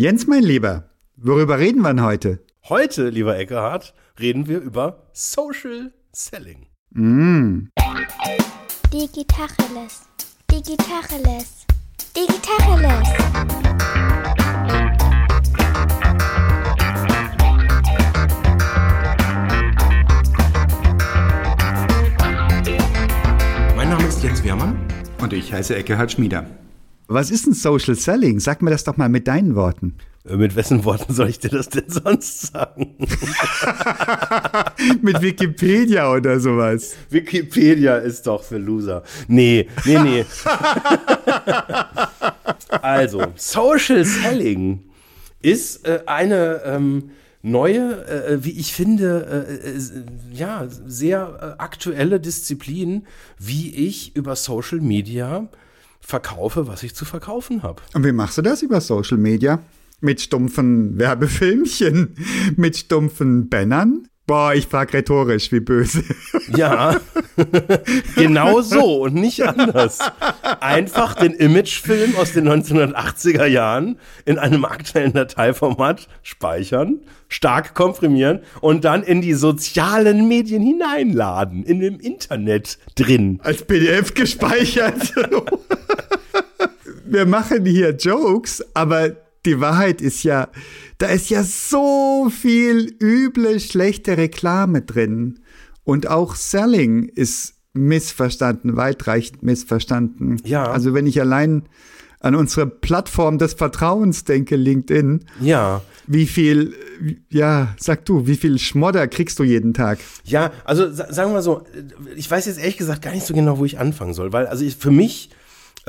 Jens, mein Lieber, worüber reden wir denn heute? Heute, lieber Eckehard, reden wir über Social Selling. Mm. Digitacheles. Digitacheles. Digitacheles. Mein Name ist Jens Wehrmann. Und ich heiße Eckehard Schmieder. Was ist ein Social Selling? Sag mir das doch mal mit deinen Worten. Äh, Mit wessen Worten soll ich dir das denn sonst sagen? mit Wikipedia oder sowas. Wikipedia ist doch für Loser. Nee, nee, nee. also, Social Selling ist äh, eine ähm, neue, äh, wie ich finde, äh, äh, ja, sehr äh, aktuelle Disziplin, wie ich über Social Media verkaufe, was ich zu verkaufen habe. Und wie machst du das über Social Media? Mit stumpfen Werbefilmchen? Mit stumpfen Bannern? Boah, ich frag rhetorisch, wie böse. Ja, genau so und nicht anders. Einfach den Imagefilm aus den 1980er Jahren in einem aktuellen Dateiformat speichern, stark komprimieren und dann in die sozialen Medien hineinladen, in dem Internet drin. Als PDF gespeichert. Wir machen hier Jokes, aber die Wahrheit ist ja, da ist ja so viel üble, schlechte Reklame drin. Und auch Selling ist missverstanden, weitreichend missverstanden. Ja. Also wenn ich allein an unsere Plattform des Vertrauens denke, LinkedIn, Ja, wie viel, ja, sag du, wie viel Schmodder kriegst du jeden Tag? ja, also sa- sagen wir mal so, ich weiß jetzt ehrlich gesagt gar nicht so genau, wo ich anfangen soll, weil also ich, für mich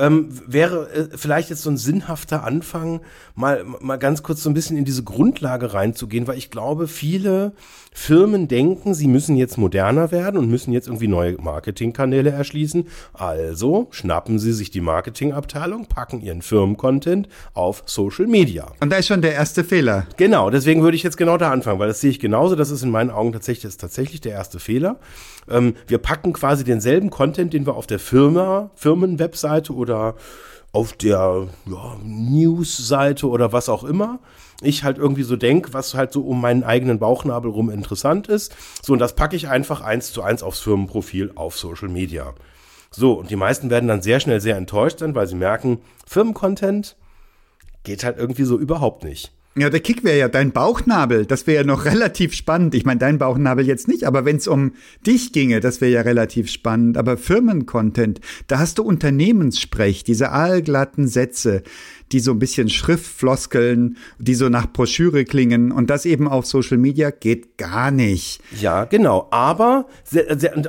ähm, wäre äh, vielleicht jetzt so ein sinnhafter Anfang, mal, mal ganz kurz so ein bisschen in diese Grundlage reinzugehen, weil ich glaube, viele Firmen denken, sie müssen jetzt moderner werden und müssen jetzt irgendwie neue Marketingkanäle erschließen. Also schnappen sie sich die Marketingabteilung, packen ihren Firmencontent auf Social Media. Und da ist schon der erste Fehler. Genau, deswegen würde ich jetzt genau da anfangen, weil das sehe ich genauso. Das ist in meinen Augen tatsächlich, ist tatsächlich der erste Fehler. Ähm, wir packen quasi denselben Content, den wir auf der Firma, Firmenwebseite oder auf der ja, News-Seite oder was auch immer. Ich halt irgendwie so denk, was halt so um meinen eigenen Bauchnabel rum interessant ist. So, und das packe ich einfach eins zu eins aufs Firmenprofil auf Social Media. So, und die meisten werden dann sehr schnell sehr enttäuscht sein, weil sie merken, Firmencontent geht halt irgendwie so überhaupt nicht. Ja, der Kick wäre ja dein Bauchnabel. Das wäre ja noch relativ spannend. Ich meine, dein Bauchnabel jetzt nicht, aber wenn es um dich ginge, das wäre ja relativ spannend. Aber Firmencontent, da hast du Unternehmenssprech, diese aalglatten Sätze, die so ein bisschen Schriftfloskeln, die so nach Broschüre klingen. Und das eben auf Social Media geht gar nicht. Ja, genau. Aber,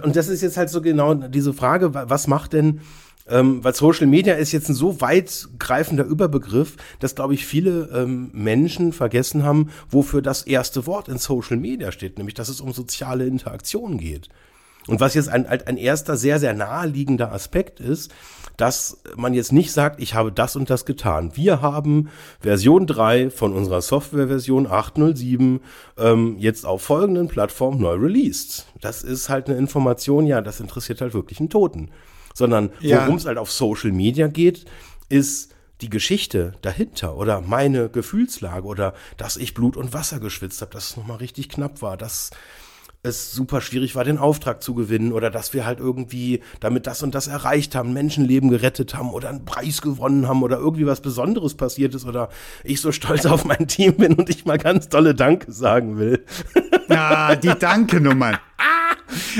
und das ist jetzt halt so genau diese Frage, wa- was macht denn, ähm, weil Social Media ist jetzt ein so weitgreifender Überbegriff, dass, glaube ich, viele ähm, Menschen vergessen haben, wofür das erste Wort in Social Media steht, nämlich dass es um soziale Interaktion geht. Und was jetzt ein, ein erster sehr, sehr naheliegender Aspekt ist, dass man jetzt nicht sagt, ich habe das und das getan. Wir haben Version 3 von unserer Softwareversion 807 ähm, jetzt auf folgenden Plattformen neu released. Das ist halt eine Information, ja, das interessiert halt wirklich einen Toten. Sondern Ja. worum es halt auf Social Media geht, ist die Geschichte dahinter oder meine Gefühlslage oder dass ich Blut und Wasser geschwitzt habe, dass es nochmal richtig knapp war, dass es super schwierig war, den Auftrag zu gewinnen oder dass wir halt irgendwie damit das und das erreicht haben, Menschenleben gerettet haben oder einen Preis gewonnen haben oder irgendwie was Besonderes passiert ist oder ich so stolz auf mein Team bin und ich mal ganz tolle Danke sagen will. Ja, die Danke-Nummern.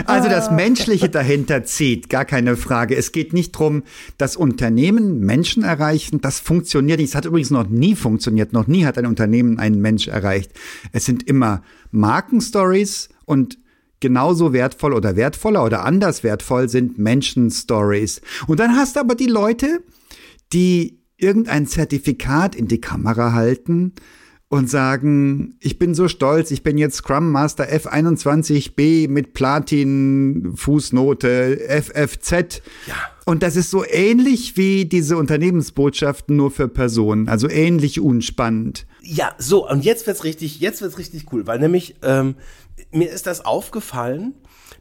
Also das Menschliche dahinter zieht, gar keine Frage. Es geht nicht drum, dass Unternehmen Menschen erreichen. Das funktioniert nicht. Es hat übrigens noch nie funktioniert. Noch nie hat ein Unternehmen einen Mensch erreicht. Es sind immer Markenstories und genauso wertvoll oder wertvoller oder anders wertvoll sind Menschenstories. Und dann hast du aber die Leute, die irgendein Zertifikat in die Kamera halten und sagen, ich bin so stolz, ich bin jetzt Scrum Master F21B mit Platin Fußnote FFZ. Ja. Und das ist so ähnlich wie diese Unternehmensbotschaften nur für Personen, also ähnlich unspannend. Ja, so, und jetzt wird's richtig, jetzt wird's richtig cool, weil nämlich ähm, mir ist das aufgefallen,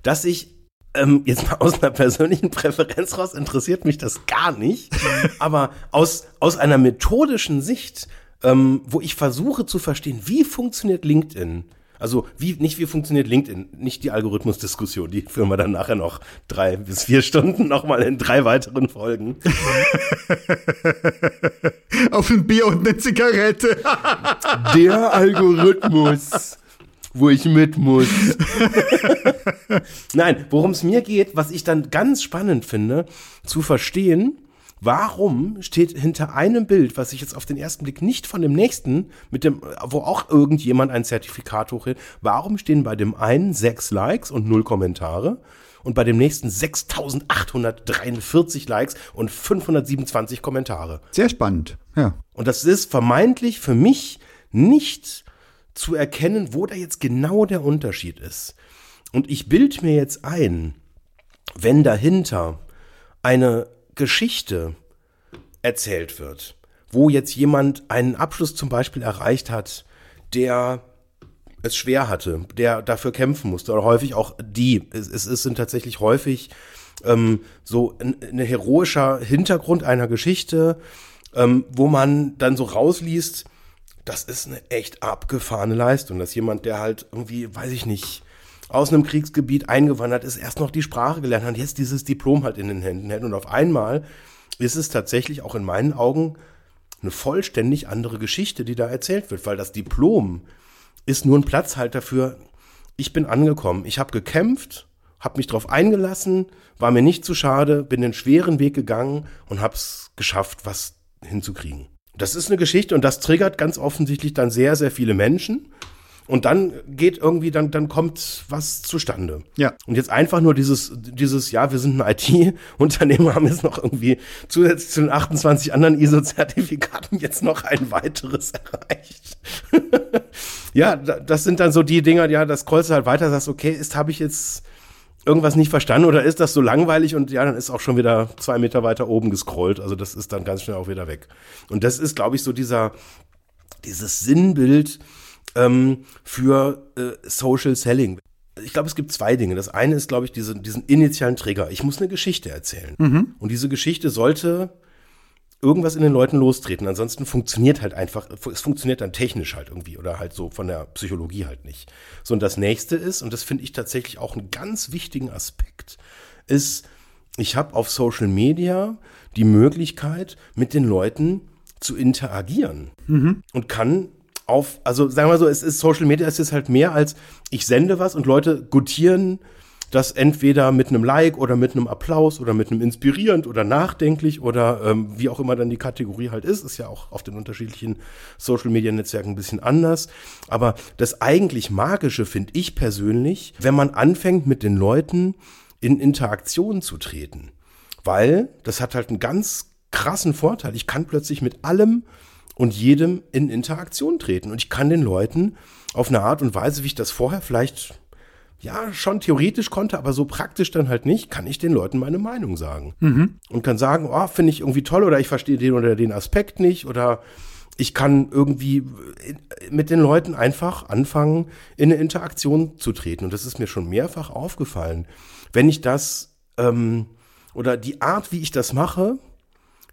dass ich ähm, jetzt mal aus einer persönlichen Präferenz raus interessiert mich das gar nicht, aber aus, aus einer methodischen Sicht ähm, wo ich versuche zu verstehen, wie funktioniert LinkedIn. Also wie, nicht wie funktioniert LinkedIn, nicht die Algorithmusdiskussion, die führen wir dann nachher noch drei bis vier Stunden nochmal in drei weiteren Folgen. Auf ein Bier und eine Zigarette. Der Algorithmus, wo ich mit muss. Nein, worum es mir geht, was ich dann ganz spannend finde, zu verstehen, Warum steht hinter einem Bild, was ich jetzt auf den ersten Blick nicht von dem nächsten, mit dem, wo auch irgendjemand ein Zertifikat hochhält, warum stehen bei dem einen sechs Likes und null Kommentare und bei dem nächsten 6843 Likes und 527 Kommentare? Sehr spannend, ja. Und das ist vermeintlich für mich nicht zu erkennen, wo da jetzt genau der Unterschied ist. Und ich bild mir jetzt ein, wenn dahinter eine Geschichte erzählt wird, wo jetzt jemand einen Abschluss zum Beispiel erreicht hat, der es schwer hatte, der dafür kämpfen musste, oder häufig auch die. Es, es, es sind tatsächlich häufig ähm, so ein, ein heroischer Hintergrund einer Geschichte, ähm, wo man dann so rausliest, das ist eine echt abgefahrene Leistung, dass jemand, der halt irgendwie, weiß ich nicht, aus einem Kriegsgebiet eingewandert ist, erst noch die Sprache gelernt hat, jetzt dieses Diplom halt in den Händen hält. Und auf einmal ist es tatsächlich auch in meinen Augen eine vollständig andere Geschichte, die da erzählt wird, weil das Diplom ist nur ein Platzhalter für, ich bin angekommen, ich habe gekämpft, habe mich darauf eingelassen, war mir nicht zu schade, bin den schweren Weg gegangen und habe es geschafft, was hinzukriegen. Das ist eine Geschichte und das triggert ganz offensichtlich dann sehr, sehr viele Menschen. Und dann geht irgendwie, dann, dann kommt was zustande. Ja. Und jetzt einfach nur dieses, dieses, ja, wir sind ein IT-Unternehmen, haben jetzt noch irgendwie zusätzlich zu den 28 anderen ISO-Zertifikaten jetzt noch ein weiteres erreicht. ja, das sind dann so die Dinger, ja, das kreuzst du halt weiter, sagst, okay, ist, habe ich jetzt irgendwas nicht verstanden oder ist das so langweilig und ja, dann ist auch schon wieder zwei Meter weiter oben gescrollt. Also das ist dann ganz schnell auch wieder weg. Und das ist, glaube ich, so dieser, dieses Sinnbild, ähm, für äh, Social Selling. Ich glaube, es gibt zwei Dinge. Das eine ist, glaube ich, diese, diesen initialen Trigger. Ich muss eine Geschichte erzählen. Mhm. Und diese Geschichte sollte irgendwas in den Leuten lostreten. Ansonsten funktioniert halt einfach, es funktioniert dann technisch halt irgendwie oder halt so von der Psychologie halt nicht. So, und das nächste ist, und das finde ich tatsächlich auch einen ganz wichtigen Aspekt, ist, ich habe auf Social Media die Möglichkeit, mit den Leuten zu interagieren Mhm. und kann auf, also sagen wir mal so, es ist Social Media, ist halt mehr als ich sende was und Leute gutieren das entweder mit einem Like oder mit einem Applaus oder mit einem inspirierend oder nachdenklich oder ähm, wie auch immer dann die Kategorie halt ist, ist ja auch auf den unterschiedlichen Social Media Netzwerken ein bisschen anders. Aber das eigentlich Magische finde ich persönlich, wenn man anfängt mit den Leuten in Interaktion zu treten. Weil das hat halt einen ganz krassen Vorteil. Ich kann plötzlich mit allem und jedem in Interaktion treten. Und ich kann den Leuten auf eine Art und Weise, wie ich das vorher vielleicht ja schon theoretisch konnte, aber so praktisch dann halt nicht, kann ich den Leuten meine Meinung sagen. Und kann sagen, oh, finde ich irgendwie toll oder ich verstehe den oder den Aspekt nicht oder ich kann irgendwie mit den Leuten einfach anfangen, in eine Interaktion zu treten. Und das ist mir schon mehrfach aufgefallen. Wenn ich das ähm, oder die Art, wie ich das mache,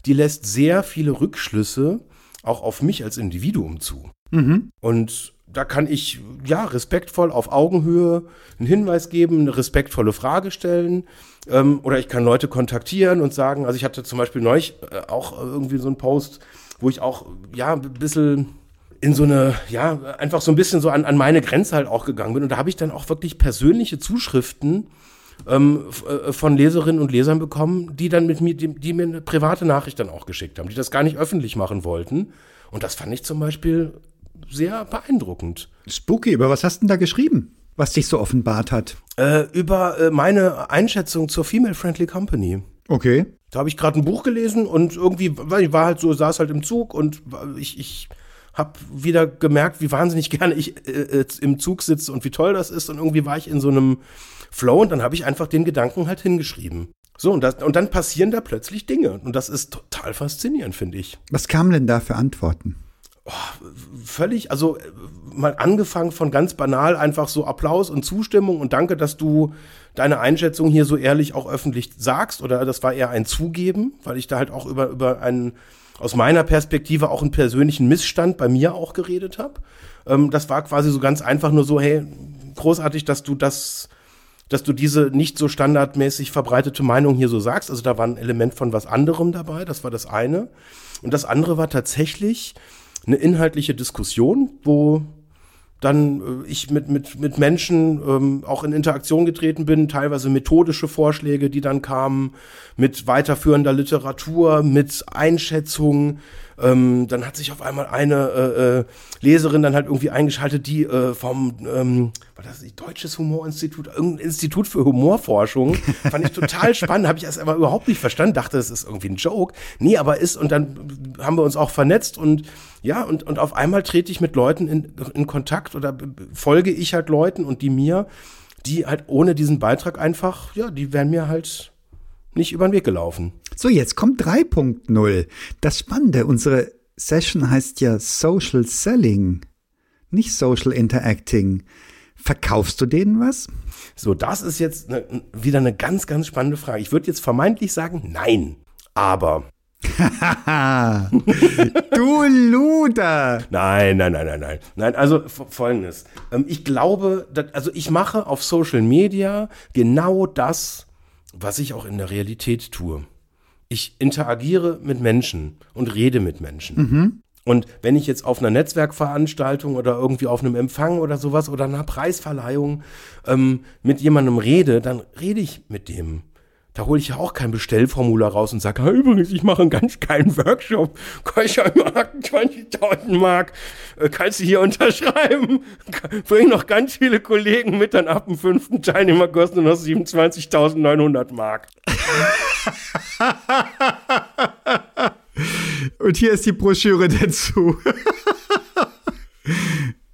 die lässt sehr viele Rückschlüsse auch auf mich als Individuum zu. Und da kann ich ja respektvoll auf Augenhöhe einen Hinweis geben, eine respektvolle Frage stellen. Ähm, oder ich kann Leute kontaktieren und sagen, also ich hatte zum Beispiel neulich äh, auch irgendwie so einen Post, wo ich auch ja ein bisschen in so eine, ja, einfach so ein bisschen so an, an meine Grenze halt auch gegangen bin. Und da habe ich dann auch wirklich persönliche Zuschriften ähm, äh, von Leserinnen und Lesern bekommen, die dann mit mir, die, die mir eine private Nachricht dann auch geschickt haben, die das gar nicht öffentlich machen wollten. Und das fand ich zum Beispiel sehr beeindruckend. Spooky, über was hast du denn da geschrieben, was dich so offenbart hat? Äh, über äh, meine Einschätzung zur Female Friendly Company. Okay. Da habe ich gerade ein Buch gelesen und irgendwie, ich war halt so, saß halt im Zug und ich, ich habe wieder gemerkt, wie wahnsinnig gerne ich äh, äh, im Zug sitze und wie toll das ist. Und irgendwie war ich in so einem Flow und dann habe ich einfach den Gedanken halt hingeschrieben. So, und, das, und dann passieren da plötzlich Dinge. Und das ist total faszinierend, finde ich. Was kamen denn da für Antworten? Völlig, also mal angefangen von ganz banal einfach so Applaus und Zustimmung und danke, dass du deine Einschätzung hier so ehrlich auch öffentlich sagst oder das war eher ein Zugeben, weil ich da halt auch über, über einen aus meiner Perspektive auch einen persönlichen Missstand bei mir auch geredet habe. Ähm, das war quasi so ganz einfach nur so, hey, großartig, dass du das, dass du diese nicht so standardmäßig verbreitete Meinung hier so sagst. Also da war ein Element von was anderem dabei, das war das eine. Und das andere war tatsächlich eine inhaltliche Diskussion, wo dann äh, ich mit, mit, mit Menschen ähm, auch in Interaktion getreten bin, teilweise methodische Vorschläge, die dann kamen, mit weiterführender Literatur, mit Einschätzungen. Ähm, dann hat sich auf einmal eine äh, äh, Leserin dann halt irgendwie eingeschaltet, die äh, vom ähm, war das nicht Deutsches Humorinstitut, irgendein Institut für Humorforschung, fand ich total spannend, habe ich erst aber überhaupt nicht verstanden, dachte, es ist irgendwie ein Joke. Nee, aber ist und dann haben wir uns auch vernetzt und ja, und, und auf einmal trete ich mit Leuten in, in Kontakt oder folge ich halt Leuten und die mir, die halt ohne diesen Beitrag einfach, ja, die wären mir halt nicht über den Weg gelaufen. So, jetzt kommt 3.0. Das Spannende, unsere Session heißt ja Social Selling, nicht Social Interacting. Verkaufst du denen was? So, das ist jetzt ne, wieder eine ganz, ganz spannende Frage. Ich würde jetzt vermeintlich sagen, nein. Aber. du Luder! Nein, nein, nein, nein, nein. Nein, also folgendes. Ähm, ich glaube, also ich mache auf Social Media genau das, was ich auch in der Realität tue. Ich interagiere mit Menschen und rede mit Menschen. Mhm. Und wenn ich jetzt auf einer Netzwerkveranstaltung oder irgendwie auf einem Empfang oder sowas oder einer Preisverleihung ähm, mit jemandem rede, dann rede ich mit dem. Da hole ich ja auch kein Bestellformular raus und sage, übrigens, ich mache einen ganz geilen Workshop. Kostet 20.000 Mark. Äh, kannst du hier unterschreiben? Bring noch ganz viele Kollegen mit, dann ab dem fünften Teilnehmer kostet nur noch 27.900 Mark. und hier ist die Broschüre dazu.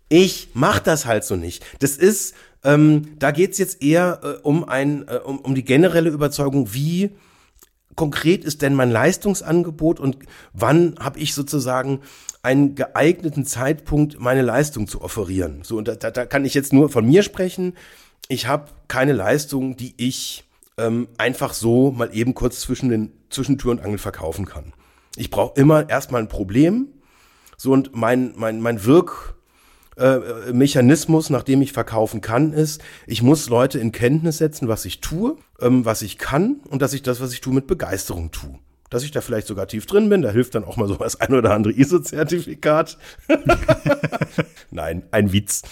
ich mach das halt so nicht. Das ist ähm, da geht es jetzt eher äh, um, ein, äh, um, um die generelle Überzeugung, wie konkret ist denn mein Leistungsangebot und wann habe ich sozusagen einen geeigneten Zeitpunkt, meine Leistung zu offerieren. So, und da, da kann ich jetzt nur von mir sprechen. Ich habe keine Leistung, die ich ähm, einfach so mal eben kurz zwischen den zwischen Tür und Angel verkaufen kann. Ich brauche immer erstmal ein Problem. So und mein mein mein Wirk äh, Mechanismus, nach dem ich verkaufen kann, ist, ich muss Leute in Kenntnis setzen, was ich tue, ähm, was ich kann und dass ich das, was ich tue, mit Begeisterung tue. Dass ich da vielleicht sogar tief drin bin, da hilft dann auch mal so das ein oder andere ISO-Zertifikat. Nein, ein Witz.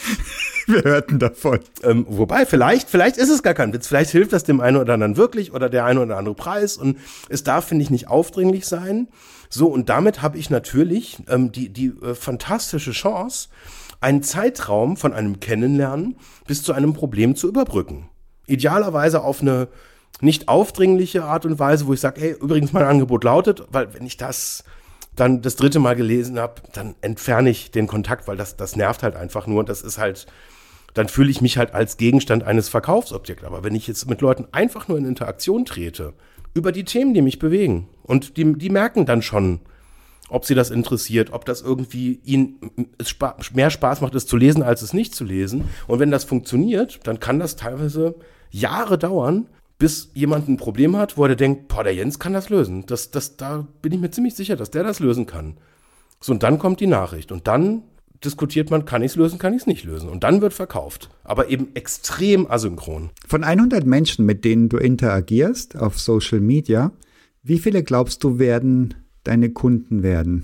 Wir hörten davon. Ähm, wobei, vielleicht, vielleicht ist es gar kein Witz. Vielleicht hilft das dem einen oder anderen wirklich oder der eine oder andere Preis. Und es darf, finde ich, nicht aufdringlich sein. So, und damit habe ich natürlich ähm, die, die äh, fantastische Chance, einen Zeitraum von einem Kennenlernen bis zu einem Problem zu überbrücken. Idealerweise auf eine nicht aufdringliche Art und Weise, wo ich sage, hey, übrigens mein Angebot lautet, weil wenn ich das dann das dritte Mal gelesen habe, dann entferne ich den Kontakt, weil das, das nervt halt einfach nur. Das ist halt, dann fühle ich mich halt als Gegenstand eines Verkaufsobjekts. Aber wenn ich jetzt mit Leuten einfach nur in Interaktion trete, über die Themen, die mich bewegen, und die, die merken dann schon, ob sie das interessiert, ob das irgendwie ihnen mehr Spaß macht, es zu lesen, als es nicht zu lesen. Und wenn das funktioniert, dann kann das teilweise Jahre dauern, bis jemand ein Problem hat, wo er denkt, boah, der Jens kann das lösen. Das, das, da bin ich mir ziemlich sicher, dass der das lösen kann. So, und dann kommt die Nachricht. Und dann diskutiert man, kann ich es lösen, kann ich es nicht lösen. Und dann wird verkauft. Aber eben extrem asynchron. Von 100 Menschen, mit denen du interagierst auf Social Media, wie viele glaubst du werden deine Kunden werden.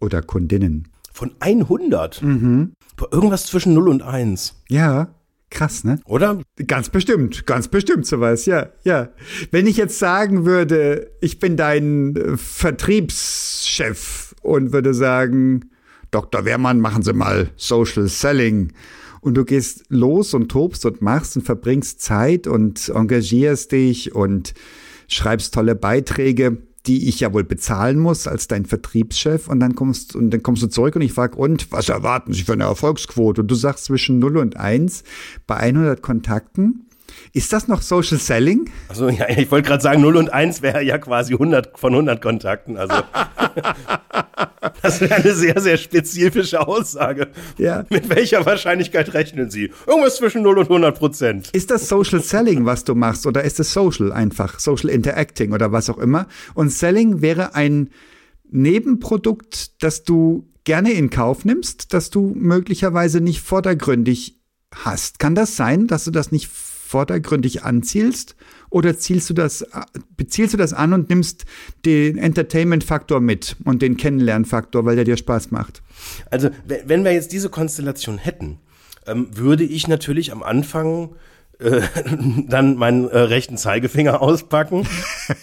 Oder Kundinnen. Von 100? Mhm. Irgendwas zwischen 0 und 1. Ja, krass, ne? Oder? Ganz bestimmt, ganz bestimmt sowas, ja, ja. Wenn ich jetzt sagen würde, ich bin dein äh, Vertriebschef und würde sagen, Dr. Wehrmann, machen Sie mal Social Selling. Und du gehst los und tobst und machst und verbringst Zeit und engagierst dich und schreibst tolle Beiträge die ich ja wohl bezahlen muss als dein Vertriebschef. Und dann kommst und dann kommst du zurück und ich frage und was erwarten Sie für eine Erfolgsquote? Und du sagst zwischen 0 und 1 bei 100 Kontakten ist das noch Social Selling? Also ja, ich wollte gerade sagen, 0 und 1 wäre ja quasi 100 von 100 Kontakten. Also das wäre eine sehr, sehr spezifische Aussage. Ja. Mit welcher Wahrscheinlichkeit rechnen Sie? Irgendwas zwischen 0 und 100 Prozent. Ist das Social Selling, was du machst, oder ist es Social einfach, Social Interacting oder was auch immer? Und Selling wäre ein Nebenprodukt, das du gerne in Kauf nimmst, das du möglicherweise nicht vordergründig hast. Kann das sein, dass du das nicht vordergründig anzielst? Oder zielst du das, bezielst du das an und nimmst den Entertainment-Faktor mit und den Kennenlernfaktor, weil der dir Spaß macht? Also, wenn wir jetzt diese Konstellation hätten, ähm, würde ich natürlich am Anfang äh, dann meinen äh, rechten Zeigefinger auspacken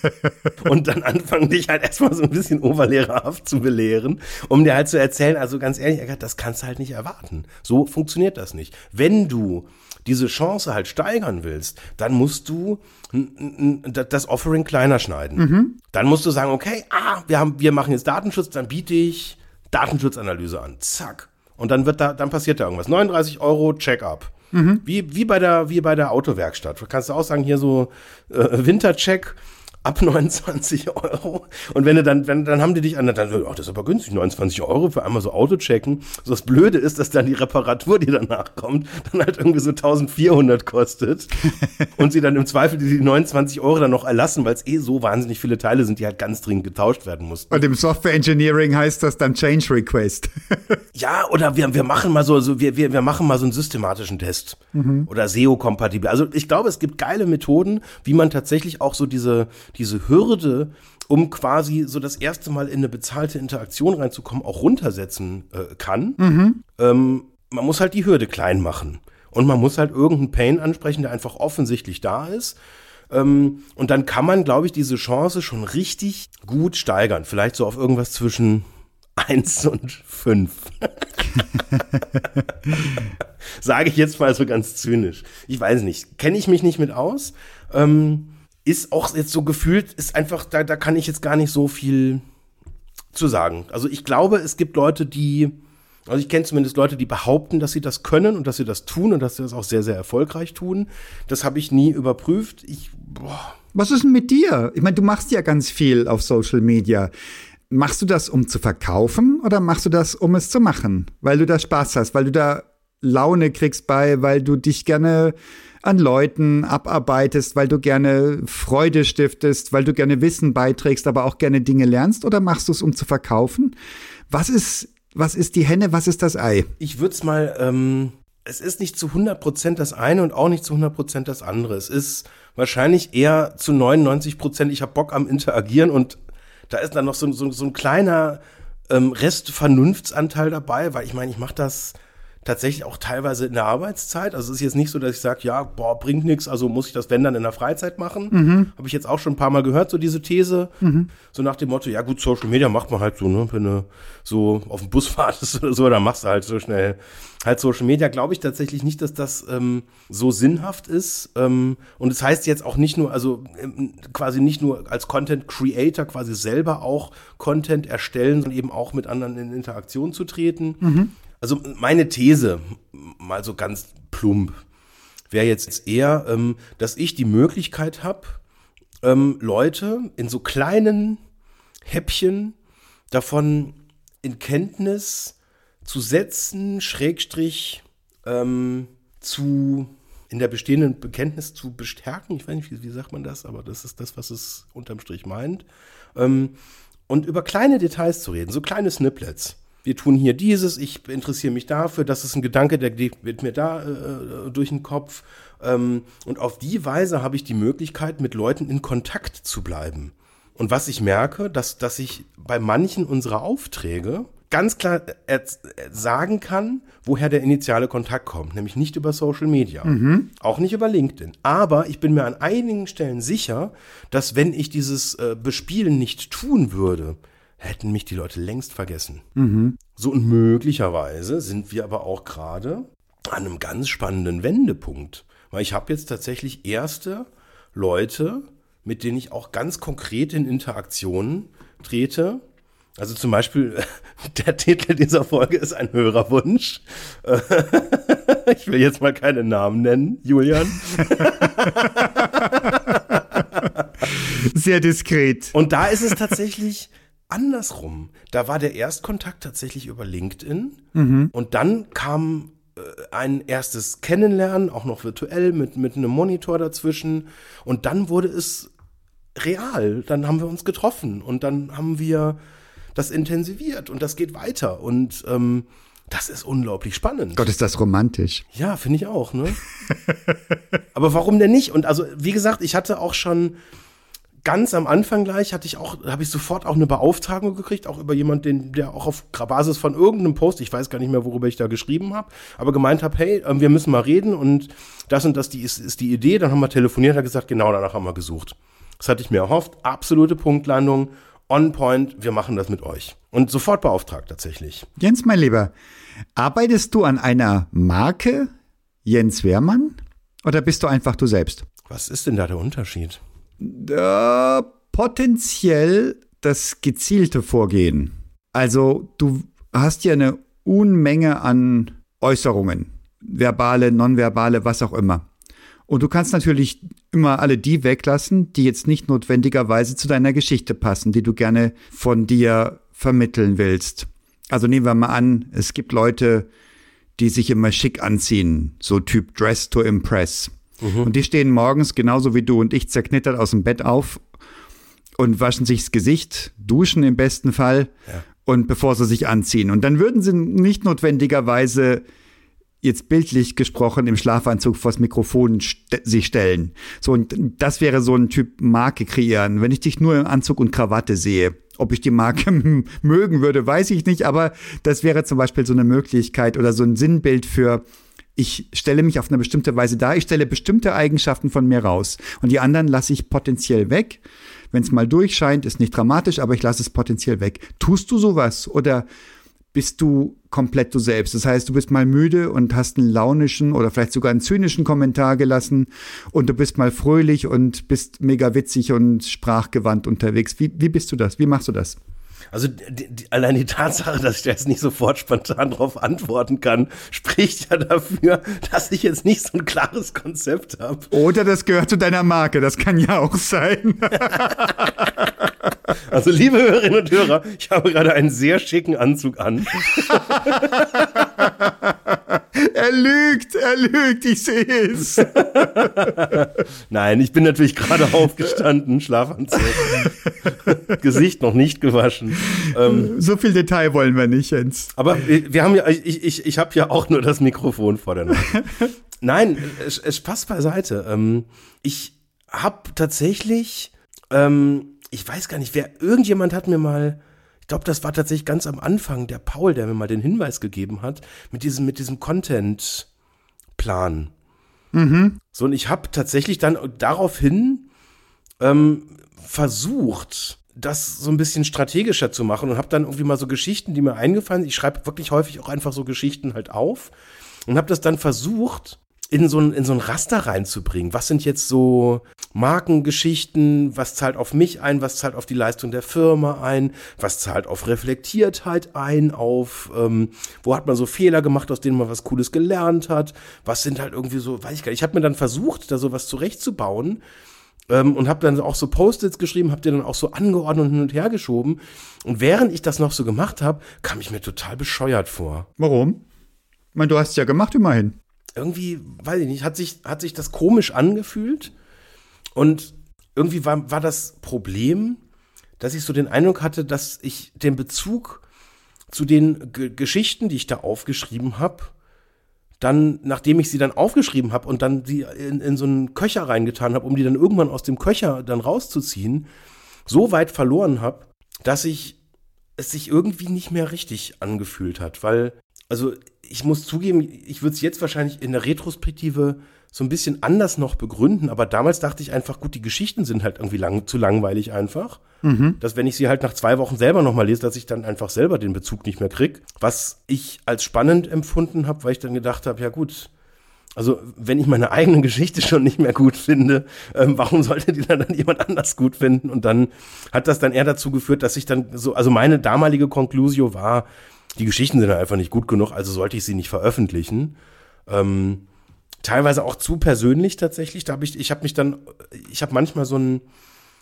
und dann anfangen, dich halt erstmal so ein bisschen oberlehrerhaft zu belehren, um dir halt zu erzählen, also ganz ehrlich, das kannst du halt nicht erwarten. So funktioniert das nicht. Wenn du diese Chance halt steigern willst, dann musst du das Offering kleiner schneiden. Mhm. Dann musst du sagen, okay, ah, wir haben, wir machen jetzt Datenschutz, dann biete ich Datenschutzanalyse an. Zack. Und dann wird da, dann passiert da irgendwas. 39 Euro Check-up. Mhm. Wie, wie, bei der, wie bei der Autowerkstatt. Du kannst auch sagen, hier so äh, Wintercheck ab 29 Euro. Und wenn du dann, wenn, dann haben die dich an, dann, ach, das ist aber günstig, 29 Euro für einmal so Auto checken. So das Blöde ist, dass dann die Reparatur, die danach kommt, dann halt irgendwie so 1400 kostet. und sie dann im Zweifel die 29 Euro dann noch erlassen, weil es eh so wahnsinnig viele Teile sind, die halt ganz dringend getauscht werden mussten. Und im Software Engineering heißt das dann Change Request. ja, oder wir, wir machen mal so, so wir, wir, wir machen mal so einen systematischen Test. Mhm. Oder SEO-kompatibel. Also ich glaube, es gibt geile Methoden, wie man tatsächlich auch so diese, diese Hürde, um quasi so das erste Mal in eine bezahlte Interaktion reinzukommen, auch runtersetzen äh, kann. Mhm. Ähm, man muss halt die Hürde klein machen. Und man muss halt irgendeinen Pain ansprechen, der einfach offensichtlich da ist. Ähm, und dann kann man, glaube ich, diese Chance schon richtig gut steigern. Vielleicht so auf irgendwas zwischen 1 und 5. Sage ich jetzt mal so ganz zynisch. Ich weiß nicht. Kenne ich mich nicht mit aus. Ähm, ist auch jetzt so gefühlt, ist einfach, da, da kann ich jetzt gar nicht so viel zu sagen. Also ich glaube, es gibt Leute, die, also ich kenne zumindest Leute, die behaupten, dass sie das können und dass sie das tun und dass sie das auch sehr, sehr erfolgreich tun. Das habe ich nie überprüft. Ich, boah. Was ist denn mit dir? Ich meine, du machst ja ganz viel auf Social Media. Machst du das, um zu verkaufen oder machst du das, um es zu machen? Weil du da Spaß hast, weil du da Laune kriegst bei, weil du dich gerne an Leuten abarbeitest, weil du gerne Freude stiftest, weil du gerne Wissen beiträgst, aber auch gerne Dinge lernst? Oder machst du es, um zu verkaufen? Was ist, was ist die Henne, was ist das Ei? Ich würde es mal, ähm, es ist nicht zu 100% das eine und auch nicht zu 100% das andere. Es ist wahrscheinlich eher zu 99%, ich habe Bock am Interagieren und da ist dann noch so, so, so ein kleiner ähm, Rest Vernunftsanteil dabei, weil ich meine, ich mache das tatsächlich auch teilweise in der Arbeitszeit. Also es ist jetzt nicht so, dass ich sage, ja, boah, bringt nichts, also muss ich das wenn dann in der Freizeit machen. Mhm. Habe ich jetzt auch schon ein paar Mal gehört, so diese These. Mhm. So nach dem Motto, ja gut, Social Media macht man halt so, ne, wenn du so auf dem Bus wartest oder so, dann machst du halt so schnell halt Social Media. Glaube ich tatsächlich nicht, dass das ähm, so sinnhaft ist. Ähm, und es das heißt jetzt auch nicht nur, also ähm, quasi nicht nur als Content Creator quasi selber auch Content erstellen, sondern eben auch mit anderen in Interaktion zu treten. Mhm. Also meine These, mal so ganz plump, wäre jetzt eher, ähm, dass ich die Möglichkeit habe, ähm, Leute in so kleinen Häppchen davon in Kenntnis zu setzen, Schrägstrich ähm, zu in der bestehenden Bekenntnis zu bestärken. Ich weiß nicht, wie, wie, sagt man das, aber das ist das, was es unterm Strich meint. Ähm, und über kleine Details zu reden, so kleine Snippets wir tun hier dieses, ich interessiere mich dafür, das ist ein Gedanke, der geht mir da äh, äh, durch den Kopf. Ähm, und auf die Weise habe ich die Möglichkeit, mit Leuten in Kontakt zu bleiben. Und was ich merke, dass, dass ich bei manchen unserer Aufträge ganz klar äh, sagen kann, woher der initiale Kontakt kommt, nämlich nicht über Social Media, mhm. auch nicht über LinkedIn. Aber ich bin mir an einigen Stellen sicher, dass wenn ich dieses äh, Bespielen nicht tun würde, hätten mich die Leute längst vergessen. Mhm. So und möglicherweise sind wir aber auch gerade an einem ganz spannenden Wendepunkt. Weil ich habe jetzt tatsächlich erste Leute, mit denen ich auch ganz konkret in Interaktionen trete. Also zum Beispiel, der Titel dieser Folge ist ein Hörerwunsch. Ich will jetzt mal keine Namen nennen, Julian. Sehr diskret. Und da ist es tatsächlich andersrum. Da war der Erstkontakt tatsächlich über LinkedIn mhm. und dann kam äh, ein erstes Kennenlernen, auch noch virtuell mit, mit einem Monitor dazwischen und dann wurde es real. Dann haben wir uns getroffen und dann haben wir das intensiviert und das geht weiter. Und ähm, das ist unglaublich spannend. Gott, ist das romantisch. Ja, finde ich auch, ne? Aber warum denn nicht? Und also, wie gesagt, ich hatte auch schon ganz am Anfang gleich hatte ich auch, habe ich sofort auch eine Beauftragung gekriegt, auch über jemanden, der auch auf Basis von irgendeinem Post, ich weiß gar nicht mehr, worüber ich da geschrieben habe, aber gemeint habe, hey, ähm, wir müssen mal reden und das und das die ist, ist die Idee. Dann haben wir telefoniert, hat gesagt, genau danach haben wir gesucht. Das hatte ich mir erhofft. Absolute Punktlandung, on point, wir machen das mit euch. Und sofort beauftragt tatsächlich. Jens, mein Lieber, arbeitest du an einer Marke Jens Wehrmann oder bist du einfach du selbst? Was ist denn da der Unterschied? Äh, potenziell das gezielte Vorgehen. Also du hast ja eine Unmenge an Äußerungen, verbale, nonverbale, was auch immer. Und du kannst natürlich immer alle die weglassen, die jetzt nicht notwendigerweise zu deiner Geschichte passen, die du gerne von dir vermitteln willst. Also nehmen wir mal an, es gibt Leute, die sich immer schick anziehen, so Typ Dress to Impress. Mhm. Und die stehen morgens genauso wie du und ich zerknittert aus dem Bett auf und waschen sich das Gesicht, duschen im besten Fall ja. und bevor sie sich anziehen. Und dann würden sie nicht notwendigerweise jetzt bildlich gesprochen im Schlafanzug vors Mikrofon st sich stellen. So, und das wäre so ein Typ Marke kreieren. Wenn ich dich nur im Anzug und Krawatte sehe, ob ich die Marke mögen würde, weiß ich nicht, aber das wäre zum Beispiel so eine Möglichkeit oder so ein Sinnbild für ich stelle mich auf eine bestimmte Weise dar, ich stelle bestimmte Eigenschaften von mir raus und die anderen lasse ich potenziell weg. Wenn es mal durchscheint, ist nicht dramatisch, aber ich lasse es potenziell weg. Tust du sowas oder bist du komplett du selbst? Das heißt, du bist mal müde und hast einen launischen oder vielleicht sogar einen zynischen Kommentar gelassen und du bist mal fröhlich und bist mega witzig und sprachgewandt unterwegs. Wie, wie bist du das? Wie machst du das? Also die, die, allein die Tatsache, dass ich da jetzt nicht sofort spontan darauf antworten kann, spricht ja dafür, dass ich jetzt nicht so ein klares Konzept habe. Oder das gehört zu deiner Marke, das kann ja auch sein. Also liebe Hörerinnen und Hörer, ich habe gerade einen sehr schicken Anzug an. er lügt, er lügt, ich sehe es. Nein, ich bin natürlich gerade aufgestanden, Schlafanzug. Gesicht noch nicht gewaschen. Ähm, so viel Detail wollen wir nicht, Jens. Aber wir haben ja, ich, ich, ich habe ja auch nur das Mikrofon vor der Nase. Nein, es, es passt beiseite. Ähm, ich habe tatsächlich, ähm, ich weiß gar nicht, wer, irgendjemand hat mir mal ich glaube, das war tatsächlich ganz am Anfang der Paul, der mir mal den Hinweis gegeben hat, mit diesem, mit diesem Content-Plan. Mhm. So, und ich habe tatsächlich dann daraufhin ähm, versucht, das so ein bisschen strategischer zu machen und habe dann irgendwie mal so Geschichten, die mir eingefallen sind. Ich schreibe wirklich häufig auch einfach so Geschichten halt auf und habe das dann versucht, in so ein, in so ein Raster reinzubringen. Was sind jetzt so Markengeschichten? Was zahlt auf mich ein? Was zahlt auf die Leistung der Firma ein? Was zahlt auf Reflektiertheit ein? Auf, ähm, wo hat man so Fehler gemacht, aus denen man was Cooles gelernt hat? Was sind halt irgendwie so, weiß ich gar nicht. Ich habe mir dann versucht, da sowas zurechtzubauen. Ähm, und habe dann auch so Post-its geschrieben, habe die dann auch so angeordnet und hin und her geschoben. Und während ich das noch so gemacht habe, kam ich mir total bescheuert vor. Warum? Ich meine, du hast es ja gemacht immerhin irgendwie, weiß ich nicht, hat sich, hat sich das komisch angefühlt. Und irgendwie war, war das Problem, dass ich so den Eindruck hatte, dass ich den Bezug zu den G Geschichten, die ich da aufgeschrieben habe, dann, nachdem ich sie dann aufgeschrieben habe und dann sie in, in so einen Köcher reingetan habe, um die dann irgendwann aus dem Köcher dann rauszuziehen, so weit verloren habe, dass ich es sich irgendwie nicht mehr richtig angefühlt hat, weil also ich muss zugeben, ich würde es jetzt wahrscheinlich in der Retrospektive so ein bisschen anders noch begründen, aber damals dachte ich einfach, gut, die Geschichten sind halt irgendwie lang, zu langweilig einfach. Mhm. Dass wenn ich sie halt nach zwei Wochen selber nochmal lese, dass ich dann einfach selber den Bezug nicht mehr krieg. Was ich als spannend empfunden habe, weil ich dann gedacht habe, ja gut, also wenn ich meine eigene Geschichte schon nicht mehr gut finde, ähm, warum sollte die dann, dann jemand anders gut finden? Und dann hat das dann eher dazu geführt, dass ich dann so, also meine damalige Konklusio war, die Geschichten sind einfach nicht gut genug, also sollte ich sie nicht veröffentlichen. Ähm, teilweise auch zu persönlich tatsächlich. Da habe ich, ich habe mich dann, ich habe manchmal so ein,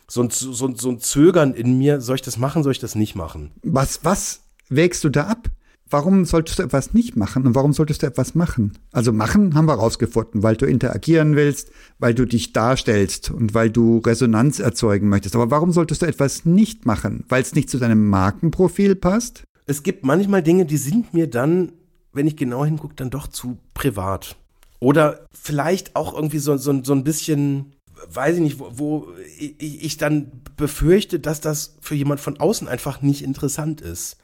so ein, so, ein, so ein Zögern in mir, soll ich das machen, soll ich das nicht machen? Was, was wägst du da ab? warum solltest du etwas nicht machen und warum solltest du etwas machen? Also machen haben wir rausgefunden, weil du interagieren willst, weil du dich darstellst und weil du Resonanz erzeugen möchtest. Aber warum solltest du etwas nicht machen? Weil es nicht zu deinem Markenprofil passt? Es gibt manchmal Dinge, die sind mir dann, wenn ich genau hingucke, dann doch zu privat. Oder vielleicht auch irgendwie so, so, so ein bisschen, weiß ich nicht, wo, wo ich, ich dann befürchte, dass das für jemand von außen einfach nicht interessant ist.